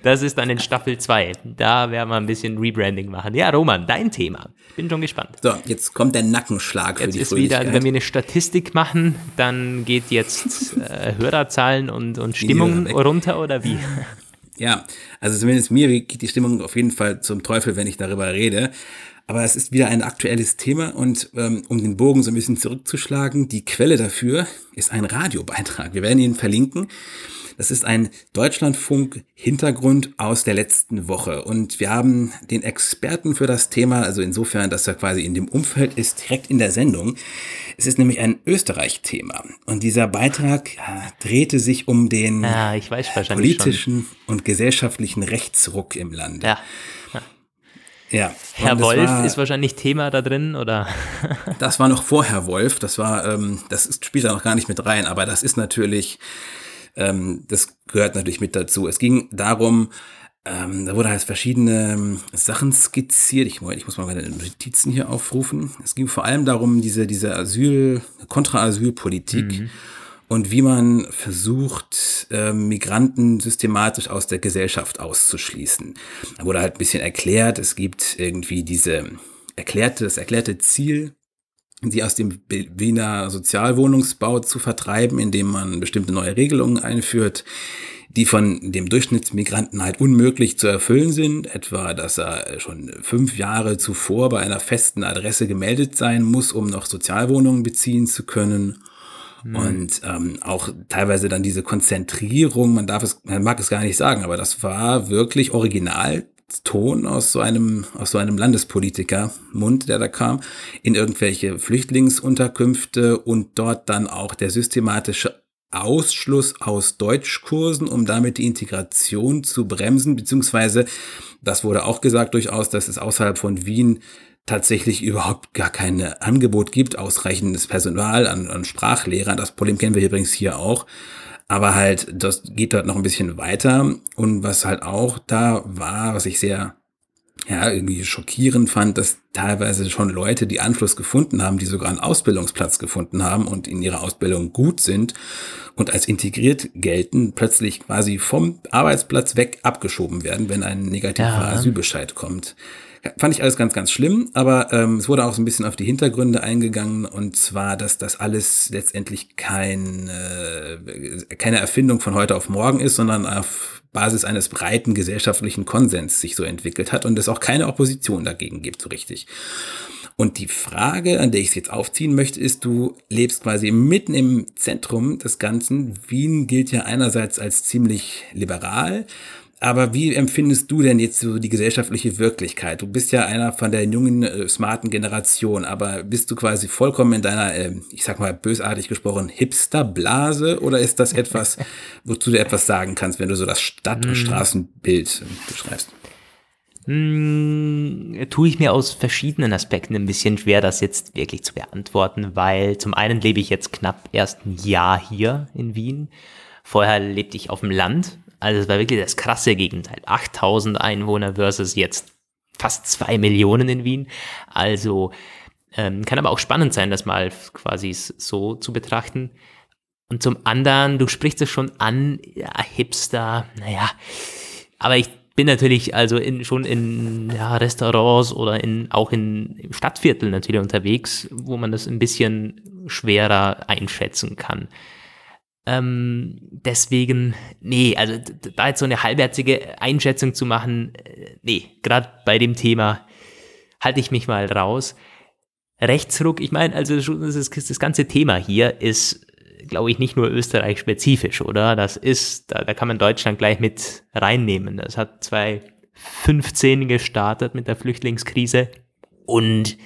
das ist dann in Staffel 2. Da werden wir ein bisschen Rebranding machen. Ja, Roman, dein Thema. Bin schon gespannt. So, jetzt kommt der Nackenschlag jetzt für die ist wieder, Wenn wir eine Statistik machen, dann geht jetzt äh, Hörerzahlen und, und Stimmung runter oder wie? Ja, also zumindest mir geht die Stimmung auf jeden Fall zum Teufel, wenn ich darüber rede. Aber es ist wieder ein aktuelles Thema und ähm, um den Bogen so ein bisschen zurückzuschlagen, die Quelle dafür ist ein Radiobeitrag. Wir werden ihn verlinken. Das ist ein Deutschlandfunk-Hintergrund aus der letzten Woche. Und wir haben den Experten für das Thema, also insofern, dass er quasi in dem Umfeld ist, direkt in der Sendung. Es ist nämlich ein Österreich-Thema. Und dieser Beitrag ja, drehte sich um den ja, politischen schon. und gesellschaftlichen Rechtsruck im Land. Ja. Ja. Herr Wolf war, ist wahrscheinlich Thema da drin, oder? [laughs] das war noch vor Herr Wolf. Das war, ähm, das ist, spielt da noch gar nicht mit rein, aber das ist natürlich, ähm, das gehört natürlich mit dazu. Es ging darum, ähm, da wurde halt verschiedene ähm, Sachen skizziert. Ich, ich, muss mal meine Notizen hier aufrufen. Es ging vor allem darum, diese, diese Asyl, Kontra-Asyl-Politik. Mhm und wie man versucht, äh, Migranten systematisch aus der Gesellschaft auszuschließen. Da wurde halt ein bisschen erklärt, es gibt irgendwie diese erklärte, das erklärte Ziel, sie aus dem Wiener Sozialwohnungsbau zu vertreiben, indem man bestimmte neue Regelungen einführt, die von dem Durchschnittsmigranten halt unmöglich zu erfüllen sind, etwa, dass er schon fünf Jahre zuvor bei einer festen Adresse gemeldet sein muss, um noch Sozialwohnungen beziehen zu können Mhm. Und ähm, auch teilweise dann diese Konzentrierung, man darf es, man mag es gar nicht sagen, aber das war wirklich Originalton aus so einem, aus so einem Landespolitiker Mund, der da kam, in irgendwelche Flüchtlingsunterkünfte und dort dann auch der systematische Ausschluss aus Deutschkursen, um damit die Integration zu bremsen, beziehungsweise, das wurde auch gesagt durchaus, dass es außerhalb von Wien tatsächlich überhaupt gar kein Angebot gibt, ausreichendes Personal an, an Sprachlehrern. Das Problem kennen wir übrigens hier auch. Aber halt, das geht dort noch ein bisschen weiter. Und was halt auch da war, was ich sehr, ja, irgendwie schockierend fand, dass teilweise schon Leute, die Anschluss gefunden haben, die sogar einen Ausbildungsplatz gefunden haben und in ihrer Ausbildung gut sind und als integriert gelten, plötzlich quasi vom Arbeitsplatz weg abgeschoben werden, wenn ein negativer ja. Asylbescheid kommt. Fand ich alles ganz, ganz schlimm, aber ähm, es wurde auch so ein bisschen auf die Hintergründe eingegangen und zwar, dass das alles letztendlich kein, äh, keine Erfindung von heute auf morgen ist, sondern auf Basis eines breiten gesellschaftlichen Konsens sich so entwickelt hat und es auch keine Opposition dagegen gibt, so richtig. Und die Frage, an der ich es jetzt aufziehen möchte, ist, du lebst quasi mitten im Zentrum des Ganzen. Wien gilt ja einerseits als ziemlich liberal, aber wie empfindest du denn jetzt so die gesellschaftliche Wirklichkeit? Du bist ja einer von der jungen, äh, smarten Generation, aber bist du quasi vollkommen in deiner, äh, ich sag mal bösartig gesprochen, Hipster-Blase oder ist das etwas, [laughs] wozu du etwas sagen kannst, wenn du so das Stadt- und hm. Straßenbild äh, beschreibst? Hm, tue ich mir aus verschiedenen Aspekten ein bisschen schwer, das jetzt wirklich zu beantworten, weil zum einen lebe ich jetzt knapp erst ein Jahr hier in Wien. Vorher lebte ich auf dem Land also es war wirklich das krasse Gegenteil. 8000 Einwohner versus jetzt fast zwei Millionen in Wien. Also ähm, kann aber auch spannend sein, das mal quasi so zu betrachten. Und zum anderen, du sprichst es schon an, ja, Hipster, naja, aber ich bin natürlich also in, schon in ja, Restaurants oder in, auch in im Stadtviertel natürlich unterwegs, wo man das ein bisschen schwerer einschätzen kann. Ähm, deswegen, nee, also da jetzt so eine halbherzige Einschätzung zu machen, äh, nee, gerade bei dem Thema halte ich mich mal raus. Rechtsruck, ich meine, also das, das, ganze Thema hier ist, glaube ich, nicht nur Österreich-spezifisch, oder? Das ist, da, da kann man Deutschland gleich mit reinnehmen. Das hat 2015 gestartet mit der Flüchtlingskrise. Und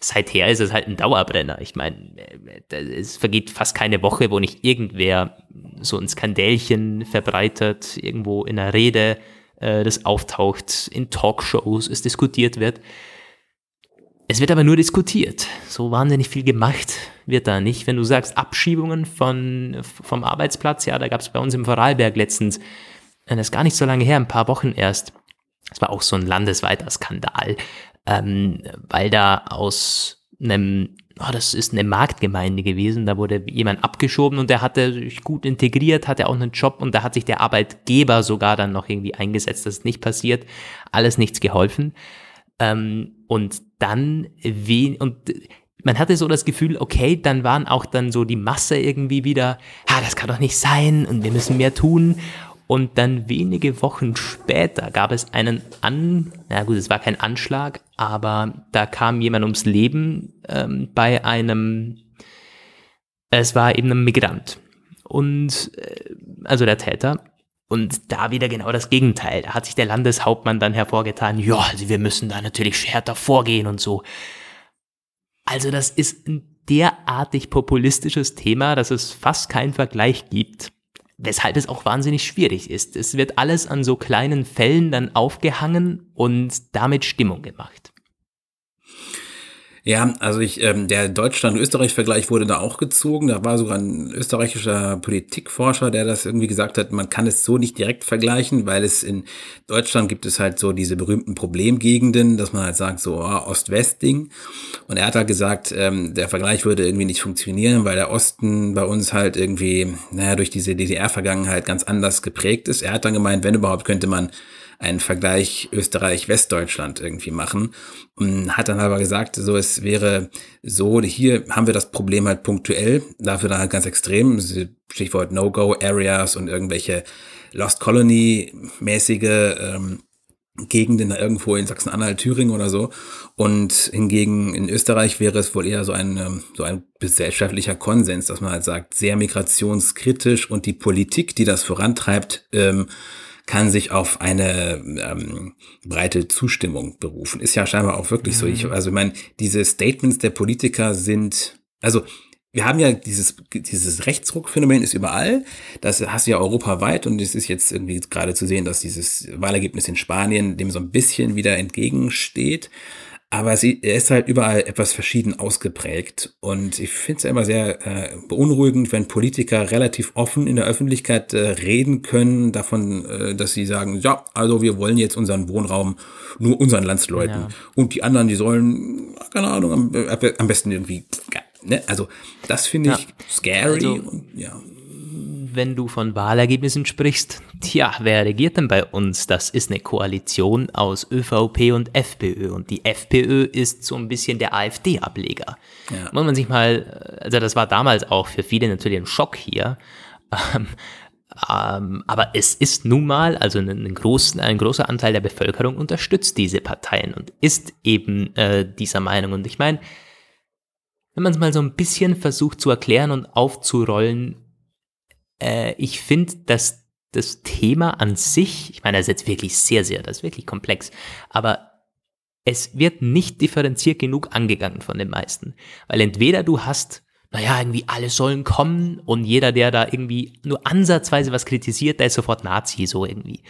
seither ist es halt ein Dauerbrenner. Ich meine, es vergeht fast keine Woche, wo nicht irgendwer so ein Skandälchen verbreitet, irgendwo in einer Rede äh, das auftaucht, in Talkshows es diskutiert wird. Es wird aber nur diskutiert. So wahnsinnig viel gemacht wird da nicht. Wenn du sagst Abschiebungen von, vom Arbeitsplatz, ja, da gab es bei uns im Vorarlberg letztens, äh, das ist gar nicht so lange her, ein paar Wochen erst, das war auch so ein landesweiter Skandal ähm, weil da aus einem, oh, das ist eine Marktgemeinde gewesen, da wurde jemand abgeschoben und der hatte sich gut integriert, hatte auch einen Job und da hat sich der Arbeitgeber sogar dann noch irgendwie eingesetzt, das ist nicht passiert, alles nichts geholfen. Ähm, und dann, wen, und man hatte so das Gefühl, okay, dann waren auch dann so die Masse irgendwie wieder, ah, das kann doch nicht sein und wir müssen mehr tun. Und dann wenige Wochen später gab es einen An, na gut, es war kein Anschlag, aber da kam jemand ums Leben ähm, bei einem, es war eben ein Migrant. Und, äh, also der Täter. Und da wieder genau das Gegenteil. Da hat sich der Landeshauptmann dann hervorgetan, ja, also wir müssen da natürlich härter vorgehen und so. Also das ist ein derartig populistisches Thema, dass es fast keinen Vergleich gibt weshalb es auch wahnsinnig schwierig ist. Es wird alles an so kleinen Fällen dann aufgehangen und damit Stimmung gemacht. Ja, also ich, ähm, der Deutschland-Österreich-Vergleich wurde da auch gezogen. Da war sogar ein österreichischer Politikforscher, der das irgendwie gesagt hat, man kann es so nicht direkt vergleichen, weil es in Deutschland gibt es halt so diese berühmten Problemgegenden, dass man halt sagt, so oh, Ost-West-Ding. Und er hat halt gesagt, ähm, der Vergleich würde irgendwie nicht funktionieren, weil der Osten bei uns halt irgendwie, naja, durch diese DDR-Vergangenheit ganz anders geprägt ist. Er hat dann gemeint, wenn überhaupt, könnte man einen Vergleich Österreich-Westdeutschland irgendwie machen hat dann aber gesagt, so es wäre so, hier haben wir das Problem halt punktuell, dafür dann halt ganz extrem, Stichwort No-Go-Areas und irgendwelche Lost Colony-mäßige ähm, Gegenden irgendwo in Sachsen-Anhalt, Thüringen oder so. Und hingegen in Österreich wäre es wohl eher so ein, ähm, so ein gesellschaftlicher Konsens, dass man halt sagt, sehr migrationskritisch und die Politik, die das vorantreibt, ähm, kann sich auf eine ähm, breite Zustimmung berufen. Ist ja scheinbar auch wirklich mhm. so. Ich, mhm. also ich meine, diese Statements der Politiker sind, also wir haben ja dieses, dieses Rechtsruckphänomen ist überall. Das hast du ja europaweit und es ist jetzt irgendwie gerade zu sehen, dass dieses Wahlergebnis in Spanien dem so ein bisschen wieder entgegensteht. Aber sie, er ist halt überall etwas verschieden ausgeprägt. Und ich finde es ja immer sehr äh, beunruhigend, wenn Politiker relativ offen in der Öffentlichkeit äh, reden können, davon, äh, dass sie sagen, ja, also wir wollen jetzt unseren Wohnraum nur unseren Landsleuten. Ja. Und die anderen, die sollen, keine Ahnung, am, am besten irgendwie. Ne? Also das finde ich ja. scary. Also, und, ja wenn du von Wahlergebnissen sprichst, tja, wer regiert denn bei uns? Das ist eine Koalition aus ÖVP und FPÖ und die FPÖ ist so ein bisschen der AfD-Ableger. Ja. Muss man sich mal, also das war damals auch für viele natürlich ein Schock hier. Ähm, ähm, aber es ist nun mal, also ein, ein, groß, ein großer Anteil der Bevölkerung unterstützt diese Parteien und ist eben äh, dieser Meinung. Und ich meine, wenn man es mal so ein bisschen versucht zu erklären und aufzurollen, äh, ich finde, dass das Thema an sich, ich meine, das ist jetzt wirklich sehr, sehr, das ist wirklich komplex, aber es wird nicht differenziert genug angegangen von den meisten. Weil entweder du hast, naja, irgendwie alle sollen kommen und jeder, der da irgendwie nur ansatzweise was kritisiert, der ist sofort Nazi, so irgendwie.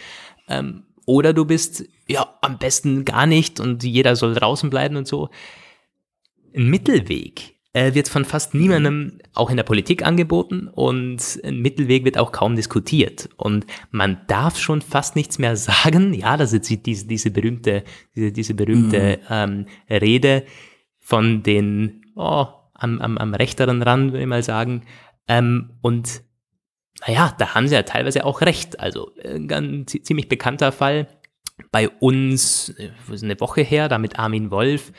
Ähm, oder du bist, ja, am besten gar nicht und jeder soll draußen bleiben und so. Ein Mittelweg äh, wird von fast niemandem auch in der Politik angeboten und ein Mittelweg wird auch kaum diskutiert. Und man darf schon fast nichts mehr [laughs] sagen. Ja, das ist diese, diese berühmte, diese, diese berühmte mhm. ähm, Rede von den oh, am, am, am rechteren Rand, würde ich mal sagen. Ähm, und naja, da haben sie ja teilweise auch recht. Also äh, ein ziemlich bekannter Fall bei uns, äh, eine Woche her, da mit Armin Wolf,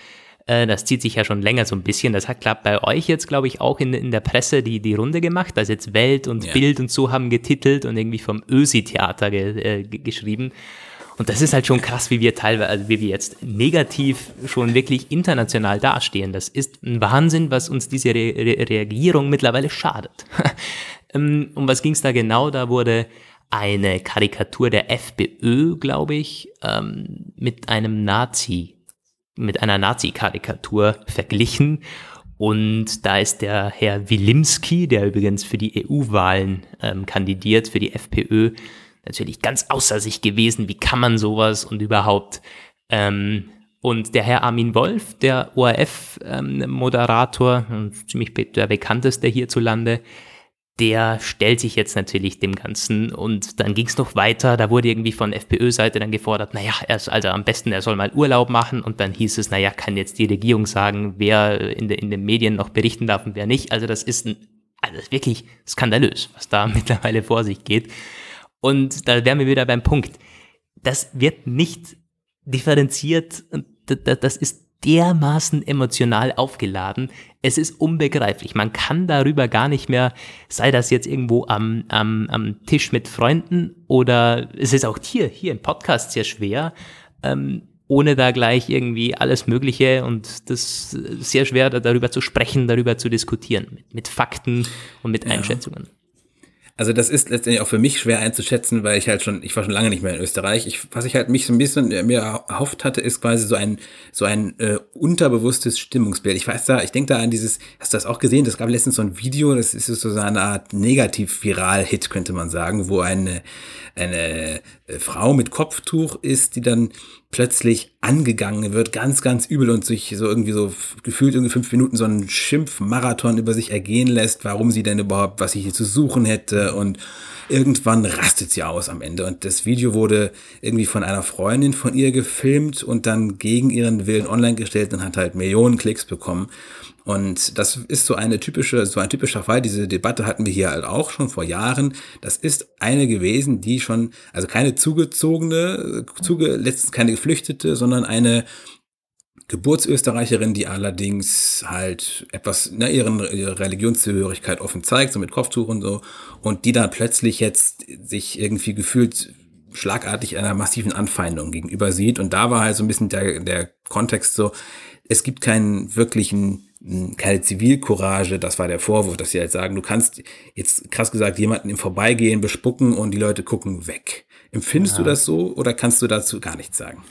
das zieht sich ja schon länger so ein bisschen. Das hat klappt bei euch jetzt, glaube ich, auch in, in der Presse die, die Runde gemacht. Also jetzt Welt und ja. Bild und so haben getitelt und irgendwie vom Ösi-Theater ge, äh, geschrieben. Und das ist halt schon krass, wie wir teilweise, also wie wir jetzt negativ schon wirklich international dastehen. Das ist ein Wahnsinn, was uns diese Re Re Reagierung mittlerweile schadet. [laughs] Ähm, um was ging es da genau? Da wurde eine Karikatur der FPÖ, glaube ich, ähm, mit einem Nazi mit einer Nazi-Karikatur verglichen. Und da ist der Herr Wilimski, der übrigens für die EU-Wahlen ähm, kandidiert, für die FPÖ, natürlich ganz außer sich gewesen. Wie kann man sowas und überhaupt? Ähm, und der Herr Armin Wolf, der ORF-Moderator, ähm, ziemlich der bekannteste hierzulande, der stellt sich jetzt natürlich dem Ganzen und dann ging es noch weiter, da wurde irgendwie von FPÖ-Seite dann gefordert, naja, er ist also am besten, er soll mal Urlaub machen und dann hieß es, naja, kann jetzt die Regierung sagen, wer in, de, in den Medien noch berichten darf und wer nicht. Also das ist ein, also das ist wirklich skandalös, was da [laughs] mittlerweile vor sich geht. Und da wären wir wieder beim Punkt. Das wird nicht differenziert das ist dermaßen emotional aufgeladen. Es ist unbegreiflich. Man kann darüber gar nicht mehr, sei das jetzt irgendwo am, am, am Tisch mit Freunden oder es ist auch hier, hier im Podcast sehr schwer, ähm, ohne da gleich irgendwie alles Mögliche und das sehr schwer darüber zu sprechen, darüber zu diskutieren, mit, mit Fakten und mit Einschätzungen. Also das ist letztendlich auch für mich schwer einzuschätzen, weil ich halt schon, ich war schon lange nicht mehr in Österreich. Ich, was ich halt mich so ein bisschen mir erhofft hatte, ist quasi so ein so ein äh, unterbewusstes Stimmungsbild. Ich weiß da, ich denke da an dieses, hast du das auch gesehen? Das gab letztens so ein Video, das ist so eine Art Negativ-Viral-Hit, könnte man sagen, wo eine eine äh, Frau mit Kopftuch ist, die dann plötzlich angegangen wird, ganz, ganz übel und sich so irgendwie so gefühlt irgendwie fünf Minuten so einen Schimpfmarathon über sich ergehen lässt, warum sie denn überhaupt, was sie hier zu suchen hätte und irgendwann rastet sie aus am Ende. Und das Video wurde irgendwie von einer Freundin von ihr gefilmt und dann gegen ihren Willen online gestellt und hat halt Millionen Klicks bekommen und das ist so eine typische, so ein typischer Fall. Diese Debatte hatten wir hier halt auch schon vor Jahren. Das ist eine gewesen, die schon, also keine zugezogene, zuge, letztens keine Geflüchtete, sondern eine Geburtsösterreicherin, die allerdings halt etwas, ne, ihren, ihre Religionszugehörigkeit offen zeigt, so mit Kopftuch und so, und die dann plötzlich jetzt sich irgendwie gefühlt schlagartig einer massiven Anfeindung gegenüber sieht. Und da war halt so ein bisschen der, der Kontext so, es gibt keinen wirklichen keine Zivilcourage, das war der Vorwurf, dass sie halt sagen, du kannst jetzt krass gesagt jemanden im Vorbeigehen bespucken und die Leute gucken weg. Empfindest ja. du das so oder kannst du dazu gar nichts sagen?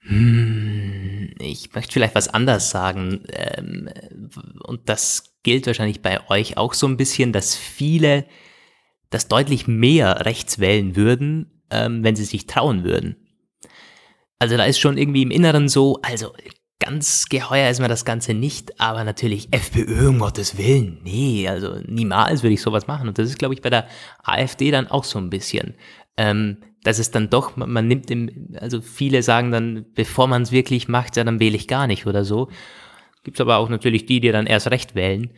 Hm, ich möchte vielleicht was anders sagen. Ähm, und das gilt wahrscheinlich bei euch auch so ein bisschen, dass viele das deutlich mehr rechts wählen würden, ähm, wenn sie sich trauen würden. Also da ist schon irgendwie im Inneren so, also ganz geheuer ist mir das Ganze nicht, aber natürlich FPÖ, um Gottes Willen. Nee, also niemals würde ich sowas machen. Und das ist, glaube ich, bei der AfD dann auch so ein bisschen. Ähm, dass es dann doch, man, man nimmt im, also viele sagen dann, bevor man es wirklich macht, ja, dann wähle ich gar nicht oder so. Gibt es aber auch natürlich die, die dann erst recht wählen.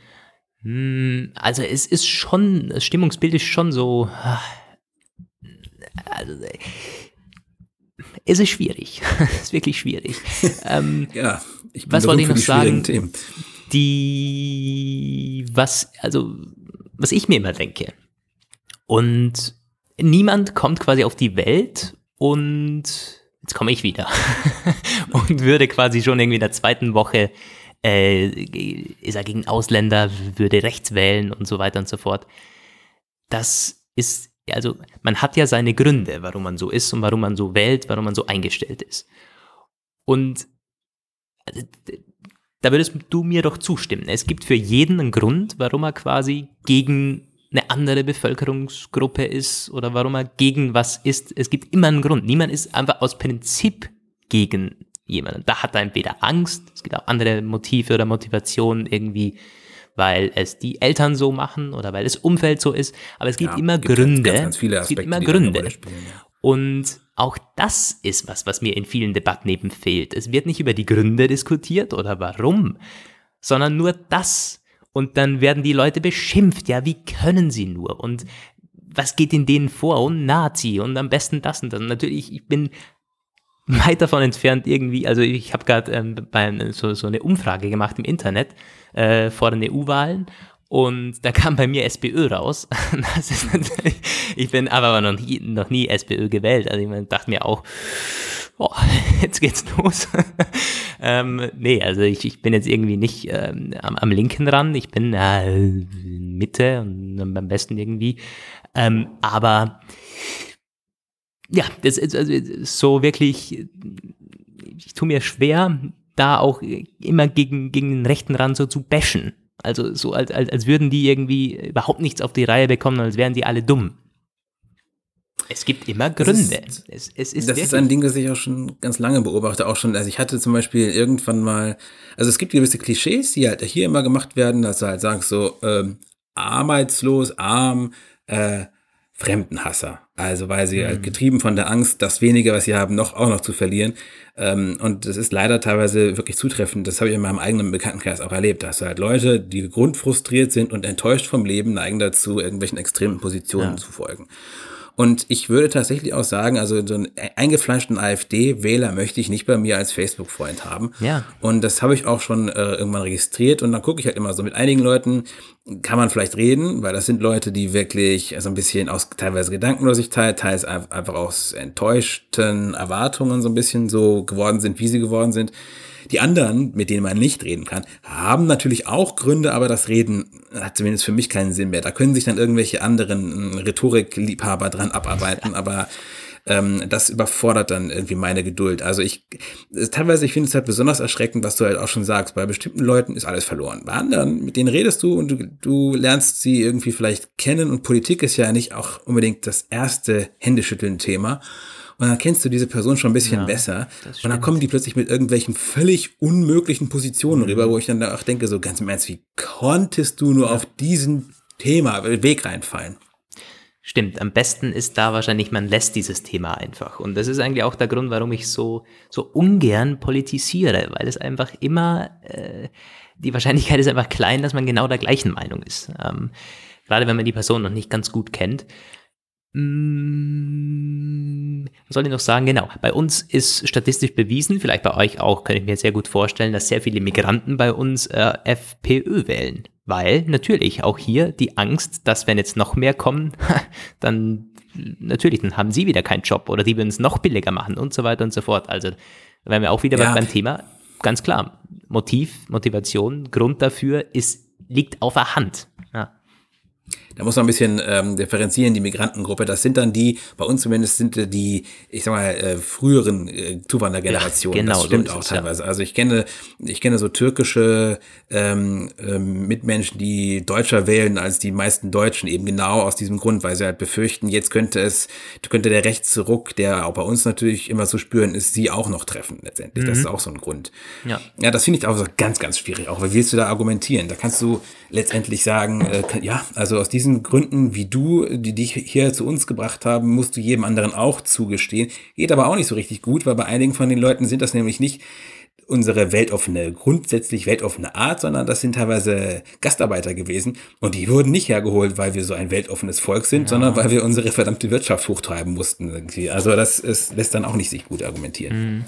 Hm, also es ist schon, das Stimmungsbild ist schon so, ah, also es ist schwierig. [laughs] es ist wirklich schwierig. [laughs] Ähm, ja, ich bin was wollte ich noch sagen? Themen. Die, was, also, was ich mir immer denke. Und niemand kommt quasi auf die Welt und jetzt komme ich wieder [laughs] und würde quasi schon irgendwie in der zweiten Woche äh, ist er gegen Ausländer, würde rechts wählen und so weiter und so fort. Das ist also man hat ja seine Gründe, warum man so ist und warum man so wählt, warum man so eingestellt ist. Und also, da würdest du mir doch zustimmen. Es gibt für jeden einen Grund, warum er quasi gegen eine andere Bevölkerungsgruppe ist oder warum er gegen was ist. Es gibt immer einen Grund. Niemand ist einfach aus Prinzip gegen jemanden. Da hat er entweder Angst, es gibt auch andere Motive oder Motivationen irgendwie weil es die Eltern so machen oder weil das Umfeld so ist. Aber es gibt ja, immer gibt Gründe. Ganz, ganz Aspekte, es gibt immer Gründe. Spielen, ja. Und auch das ist was, was mir in vielen Debatten eben fehlt. Es wird nicht über die Gründe diskutiert oder warum, sondern nur das. Und dann werden die Leute beschimpft. Ja, wie können sie nur? Und was geht in denen vor? Und Nazi und am besten das und das. Und natürlich, ich bin [laughs] weit davon entfernt irgendwie, also ich habe gerade ähm, so, so eine Umfrage gemacht im Internet äh, vor den EU-Wahlen und da kam bei mir SPÖ raus. [laughs] ich bin aber noch nie, noch nie SPÖ gewählt. Also ich dachte mir auch, oh, [laughs] jetzt geht's los. ähm, nee, also ich, ich bin jetzt irgendwie nicht ähm, am, am linken Rand. Ich bin äh, Mitte und am besten irgendwie. Ähm, aber ja, das ist also so wirklich, ich tue mir schwer, da auch immer gegen, gegen den rechten Rand so zu bashen. Also so als, als, als würden die irgendwie überhaupt nichts auf die Reihe bekommen, als wären die alle dumm. Es gibt immer Gründe. Das ist, es, es ist, das ist ein Ding, das ich auch schon ganz lange beobachte. Auch schon, also ich hatte zum Beispiel irgendwann mal, also es gibt gewisse Klischees, die halt hier immer gemacht werden, dass du halt sagst so, ähm, arbeitslos, arm, äh, Fremdenhasser. Also weil sie mhm. getrieben von der Angst, das wenige, was sie haben, noch auch noch zu verlieren. Ähm, und das ist leider teilweise wirklich zutreffend. Das habe ich in meinem eigenen Bekanntenkreis auch erlebt. Dass halt Leute, die grundfrustriert sind und enttäuscht vom Leben, neigen dazu, irgendwelchen extremen Positionen ja. zu folgen. Und ich würde tatsächlich auch sagen, also so einen eingefleischten AfD-Wähler möchte ich nicht bei mir als Facebook-Freund haben. Ja. Und das habe ich auch schon äh, irgendwann registriert. Und dann gucke ich halt immer so mit einigen Leuten, kann man vielleicht reden, weil das sind Leute, die wirklich so ein bisschen aus teilweise Gedankenlosigkeit, teils einfach aus enttäuschten Erwartungen so ein bisschen so geworden sind, wie sie geworden sind Die anderen, mit denen man nicht reden kann, haben natürlich auch Gründe, aber das Reden hat zumindest für mich keinen Sinn mehr. Da können sich dann irgendwelche anderen äh, Rhetorikliebhaber dran abarbeiten, [laughs] aber ähm, das überfordert dann irgendwie meine Geduld. Also ich, teilweise, ich finde es halt besonders erschreckend, was du halt auch schon sagst. Bei bestimmten Leuten ist alles verloren. Bei anderen, mit denen redest du und du, du lernst sie irgendwie vielleicht kennen und Politik ist ja nicht auch unbedingt das erste Händeschütteln-Thema. Und dann kennst du diese Person schon ein bisschen ja, besser. Und dann kommen die plötzlich mit irgendwelchen völlig unmöglichen Positionen mhm. rüber, wo ich dann auch denke, so ganz im Ernst, wie konntest du nur ja. auf diesen Thema, Weg reinfallen? Stimmt, am besten ist da wahrscheinlich, man lässt dieses Thema einfach. Und das ist eigentlich auch der Grund, warum ich so, so ungern politisiere, weil es einfach immer, äh, die Wahrscheinlichkeit ist einfach klein, dass man genau der gleichen Meinung ist. Ähm, gerade wenn man die Person noch nicht ganz gut kennt. Hm, was soll ich noch sagen? Genau, bei uns ist statistisch bewiesen, vielleicht bei euch auch, kann ich mir sehr gut vorstellen, dass sehr viele Migranten bei uns äh, FPÖ wählen. Weil natürlich auch hier die Angst, dass wenn jetzt noch mehr kommen, [laughs] dann natürlich, dann haben sie wieder keinen Job oder die würden es noch billiger machen und so weiter und so fort. Also da wären wir auch wieder ja. beim Thema. Ganz klar, Motiv, Motivation, Grund dafür ist, liegt auf der Hand. Da muss man ein bisschen ähm, differenzieren, die Migrantengruppe. Das sind dann die, bei uns zumindest sind die, ich sag mal, äh, früheren äh, Zuwandergenerationen. Ja, genau, das stimmt auch es, teilweise. Ja. Also ich kenne, ich kenne so türkische ähm, ähm, Mitmenschen, die Deutscher wählen als die meisten Deutschen, eben genau aus diesem Grund, weil sie halt befürchten, jetzt könnte es, könnte der Rechtsruck, der auch bei uns natürlich immer zu spüren ist, sie auch noch treffen letztendlich. Mhm. Das ist auch so ein Grund. Ja, ja das finde ich auch so ganz, ganz schwierig. Auch, wie willst du da argumentieren? Da kannst du letztendlich sagen, äh, ja, also aus diesen Gründen, wie du, die dich hier zu uns gebracht haben, musst du jedem anderen auch zugestehen. Geht aber auch nicht so richtig gut, weil bei einigen von den Leuten sind das nämlich nicht unsere weltoffene, grundsätzlich weltoffene Art, sondern das sind teilweise Gastarbeiter gewesen und die wurden nicht hergeholt, weil wir so ein weltoffenes Volk sind, ja. sondern weil wir unsere verdammte Wirtschaft hochtreiben mussten irgendwie. Also das ist, lässt dann auch nicht sich gut argumentieren. Mhm.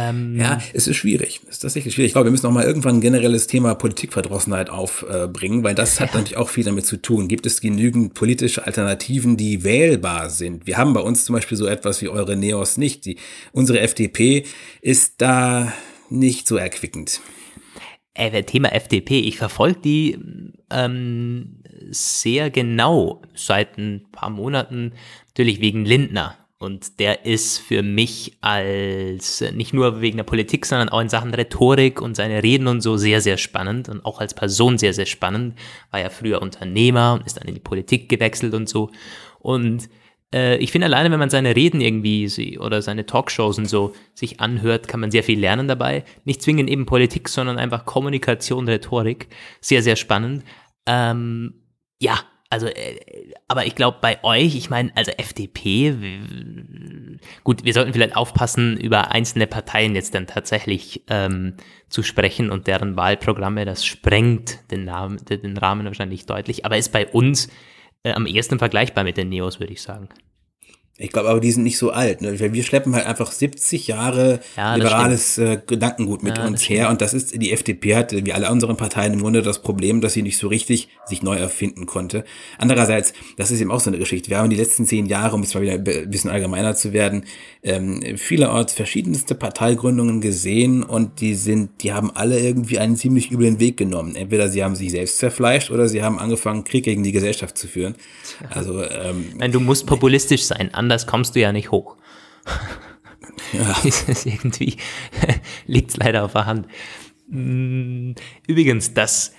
Ähm, ja, es ist schwierig. Es ist tatsächlich schwierig. Ich glaube, wir müssen auch mal irgendwann ein generelles Thema Politikverdrossenheit aufbringen, weil das hat natürlich auch viel damit zu tun. Gibt es genügend politische Alternativen, die wählbar sind? Wir haben bei uns zum Beispiel so etwas wie eure Neos nicht. Die, unsere FDP ist da nicht so erquickend. Äh, Thema FDP, ich verfolge die ähm, sehr genau seit ein paar Monaten, natürlich wegen Lindner. Und der ist für mich als, nicht nur wegen der Politik, sondern auch in Sachen Rhetorik und seine Reden und so sehr, sehr spannend und auch als Person sehr, sehr spannend. War ja früher Unternehmer und ist dann in die Politik gewechselt und so. Und äh, ich finde alleine, wenn man seine Reden irgendwie oder seine Talkshows und so sich anhört, kann man sehr viel lernen dabei. Nicht zwingend eben Politik, sondern einfach Kommunikation, Rhetorik. Sehr, sehr spannend. Ähm, ja, also, äh, aber ich glaube bei euch, ich meine, also FDP, gut, wir sollten vielleicht aufpassen, über einzelne Parteien jetzt dann tatsächlich ähm, zu sprechen und deren Wahlprogramme, das sprengt den, Namen, den Rahmen wahrscheinlich deutlich, aber ist bei uns äh, am ehesten vergleichbar mit den Neos, würde ich sagen. Ich glaube aber, die sind nicht so alt. Ne? Wir schleppen halt einfach 70 Jahre ja, liberales äh, Gedankengut mit ja, uns her. Und das ist, die FDP hat, wie alle unseren Parteien im Grunde das Problem, dass sie nicht so richtig sich neu erfinden konnte. Andererseits, das ist eben auch so eine Geschichte. Wir haben die letzten zehn Jahre, um jetzt mal wieder ein bisschen allgemeiner zu werden, ähm, vielerorts verschiedenste Parteigründungen gesehen und die sind, die haben alle irgendwie einen ziemlich üblen Weg genommen. Entweder sie haben sich selbst zerfleischt oder sie haben angefangen, Krieg gegen die Gesellschaft zu führen. Also, ähm, Nein, du musst populistisch sein anders kommst du ja nicht hoch. [laughs] Ja. [laughs] ist irgendwie, [laughs] liegt es leider auf der Hand. Mm, übrigens, das,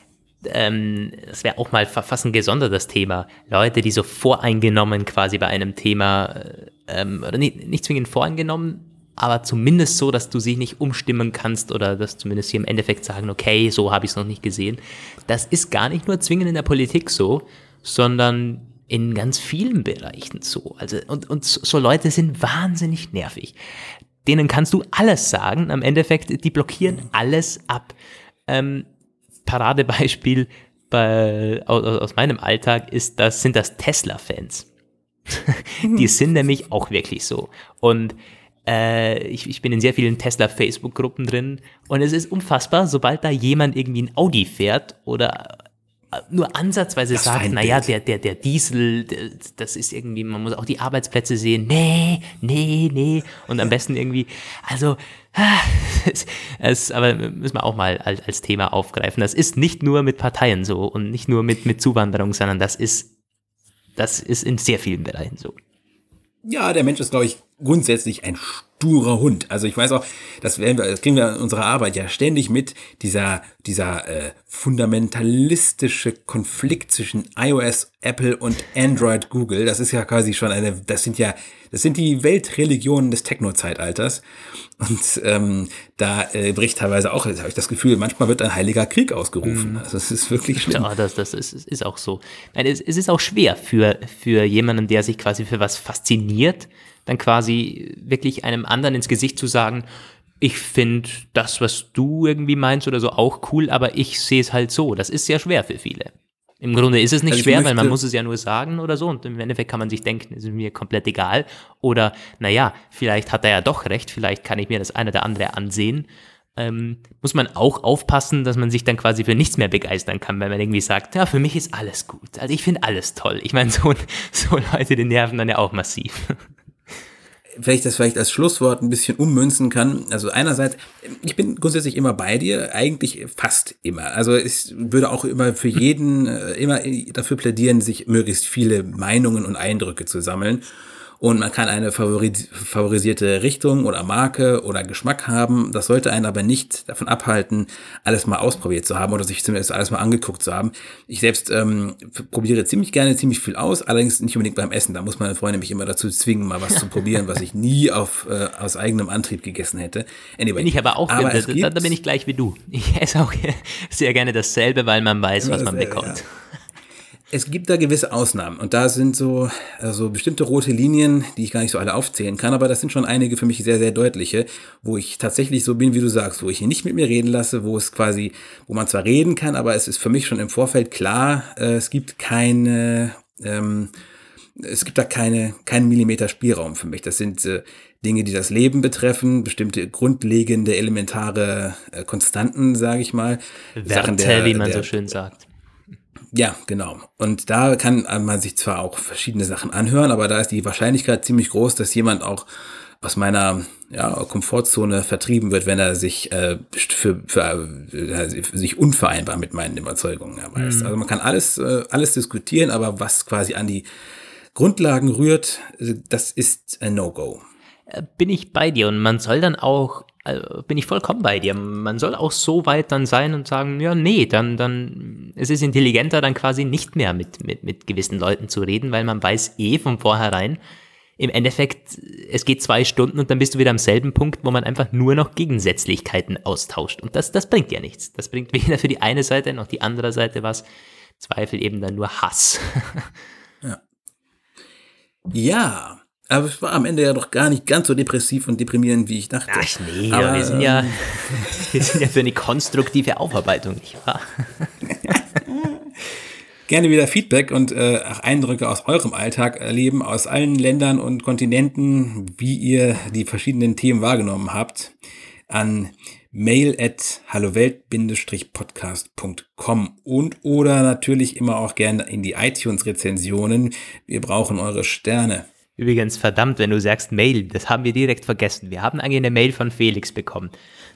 ähm, das wäre auch mal ein gesondertes Thema. Leute, die so voreingenommen quasi bei einem Thema, ähm, oder nicht, nicht zwingend voreingenommen, aber zumindest so, dass du sie nicht umstimmen kannst oder dass zumindest sie im Endeffekt sagen, okay, so habe ich es noch nicht gesehen. Das ist gar nicht nur zwingend in der Politik so, sondern in ganz vielen Bereichen so. Also, und, und so Leute sind wahnsinnig nervig. Denen kannst du alles sagen. Am Endeffekt, die blockieren alles ab. Ähm, Paradebeispiel bei, aus, aus meinem Alltag ist das, sind das Tesla-Fans. [laughs] die sind nämlich auch wirklich so. Und äh, ich, ich bin in sehr vielen Tesla-Facebook-Gruppen drin und es ist unfassbar, sobald da jemand irgendwie ein Audi fährt oder nur ansatzweise das sagt, naja, der, der, der Diesel, das ist irgendwie, man muss auch die Arbeitsplätze sehen. Nee, nee, nee. Und am besten irgendwie, also, [laughs] es, aber müssen wir auch mal als, als Thema aufgreifen. Das ist nicht nur mit Parteien so und nicht nur mit, mit Zuwanderung, sondern das ist, das ist in sehr vielen Bereichen so. Ja, der Mensch ist, glaube ich, grundsätzlich ein sturer Hund. Also ich weiß auch, das, werden wir, das kriegen wir in unserer Arbeit ja ständig mit, dieser, dieser äh, fundamentalistische Konflikt zwischen iOS, Apple und Android, Google. Das ist ja quasi schon eine, das sind ja, das sind die Weltreligionen des Techno-Zeitalters. Und ähm, da äh, bricht teilweise auch, habe ich das Gefühl, manchmal wird ein heiliger Krieg ausgerufen. Mhm. Also es ist wirklich schlimm. Ja, das, das ist, ist auch so. Es, es ist auch schwer für, für jemanden, der sich quasi für was fasziniert, dann quasi wirklich einem anderen ins Gesicht zu sagen, ich finde das, was du irgendwie meinst oder so, auch cool, aber ich sehe es halt so. Das ist sehr schwer für viele. Im Grunde ist es nicht also schwer, weil man muss es ja nur sagen oder so und im Endeffekt kann man sich denken, ist mir komplett egal oder naja, vielleicht hat er ja doch recht, vielleicht kann ich mir das eine oder andere ansehen. Ähm, muss man auch aufpassen, dass man sich dann quasi für nichts mehr begeistern kann, weil man irgendwie sagt, ja, für mich ist alles gut. Also ich finde alles toll. Ich meine, so, [laughs] so Leute, die nerven dann ja auch massiv. Vielleicht das vielleicht als Schlusswort ein bisschen ummünzen kann. Also einerseits, ich bin grundsätzlich immer bei dir, eigentlich fast immer. Also ich würde auch immer für jeden äh, immer dafür plädieren, sich möglichst viele Meinungen und Eindrücke zu sammeln und man kann eine favorisierte Richtung oder Marke oder Geschmack haben. Das sollte einen aber nicht davon abhalten, alles mal ausprobiert zu haben oder sich zumindest alles mal angeguckt zu haben. Ich selbst ähm, probiere ziemlich gerne ziemlich viel aus, allerdings nicht unbedingt beim Essen. Da muss meine Freundin mich immer dazu zwingen, mal was zu probieren, was ich nie auf, äh, aus eigenem Antrieb gegessen hätte. Anyway. Bin ich aber auch, aber da, da, bin ich gleich wie du. Ich esse auch [laughs] sehr gerne dasselbe, weil man weiß, was man bekommt. Ja es gibt da gewisse Ausnahmen und da sind so also bestimmte rote Linien, die ich gar nicht so alle aufzählen kann, aber das sind schon einige für mich sehr, sehr deutliche, wo ich tatsächlich so bin, wie du sagst, wo ich hier nicht mit mir reden lasse, wo es quasi, wo man zwar reden kann, aber es ist für mich schon im Vorfeld klar, äh, es gibt keine, ähm, es gibt da keine, keinen Millimeter Spielraum für mich. Das sind äh, Dinge, die das Leben betreffen, bestimmte grundlegende, elementare äh, Konstanten, sage ich mal. Werte, der, wie man der, so schön sagt. Ja, genau. Und da kann man sich zwar auch verschiedene Sachen anhören, aber da ist die Wahrscheinlichkeit ziemlich groß, dass jemand auch aus meiner ja, Komfortzone vertrieben wird, wenn er sich äh, für, für äh, sich unvereinbar mit meinen Überzeugungen erweist. Mhm. Also man kann alles äh, alles diskutieren, aber was quasi an die Grundlagen rührt, äh, das ist ein No-Go. Äh, bin ich bei dir und man soll dann auch also bin ich vollkommen bei dir. Man soll auch so weit dann sein und sagen, ja, nee, dann, dann, es ist intelligenter, dann quasi nicht mehr mit, mit, mit gewissen Leuten zu reden, weil man weiß eh von vornherein, im Endeffekt, es geht zwei Stunden und dann bist du wieder am selben Punkt, wo man einfach nur noch Gegensätzlichkeiten austauscht. Und das, das bringt ja nichts. Das bringt [laughs] weder für die eine Seite noch die andere Seite was. Zweifel eben dann nur Hass. [laughs] ja. Ja, aber es war am Ende ja doch gar nicht ganz so depressiv und deprimierend, wie ich dachte. Ach nee, aber, wir, sind ja, ähm, [laughs] wir sind ja für eine konstruktive Aufarbeitung, nicht wahr? [laughs] Gerne wieder Feedback und äh, Eindrücke aus eurem Alltag erleben, aus allen Ländern und Kontinenten, wie ihr die verschiedenen Themen wahrgenommen habt, an mail at hallowelt-podcast.com und oder natürlich immer auch gerne in die iTunes-Rezensionen. Wir brauchen eure Sterne. Übrigens, verdammt, wenn du sagst Mail, das haben wir direkt vergessen. Wir haben eigentlich eine Mail von Felix bekommen.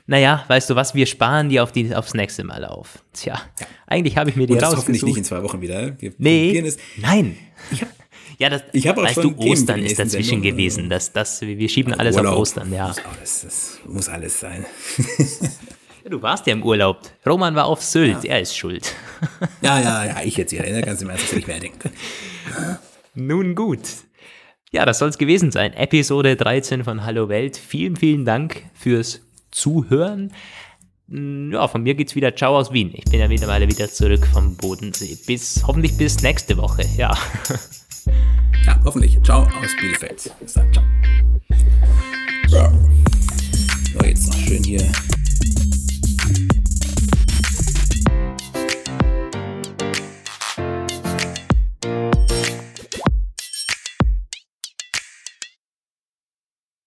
Naja, weißt du was, wir sparen die, auf die aufs nächste Mal auf. Tja, ja. eigentlich habe ich mir die Und das hoffentlich nicht in zwei Wochen wieder. Wir nee, es. nein. Ich hab, [laughs] ja, das, ich auch weißt schon du, Ostern ist dazwischen Sendung, gewesen. Das, das, wir schieben ja, alles Urlaub. auf Ostern, ja. Alles, das muss alles sein. [laughs] ja, du warst ja im Urlaub. Roman war auf Sylt, ja. er ist schuld. ja, ja, ja, [laughs] ich jetzt hier. Da kannst du mir einfach nicht mehr denken. Nun gut. Ja, das soll es gewesen sein. Episode 13 von Hallo Welt. Vielen, vielen Dank fürs Zuhören. Mm, ja, von mir geht's wieder Ciao aus Wien. Ich bin ja mittlerweile wieder zurück vom Bodensee. Bis, hoffentlich bis nächste Woche, ja. Ja, hoffentlich. Ciao aus Bielefeld. Bis dann, ciao. So, jetzt noch schön hier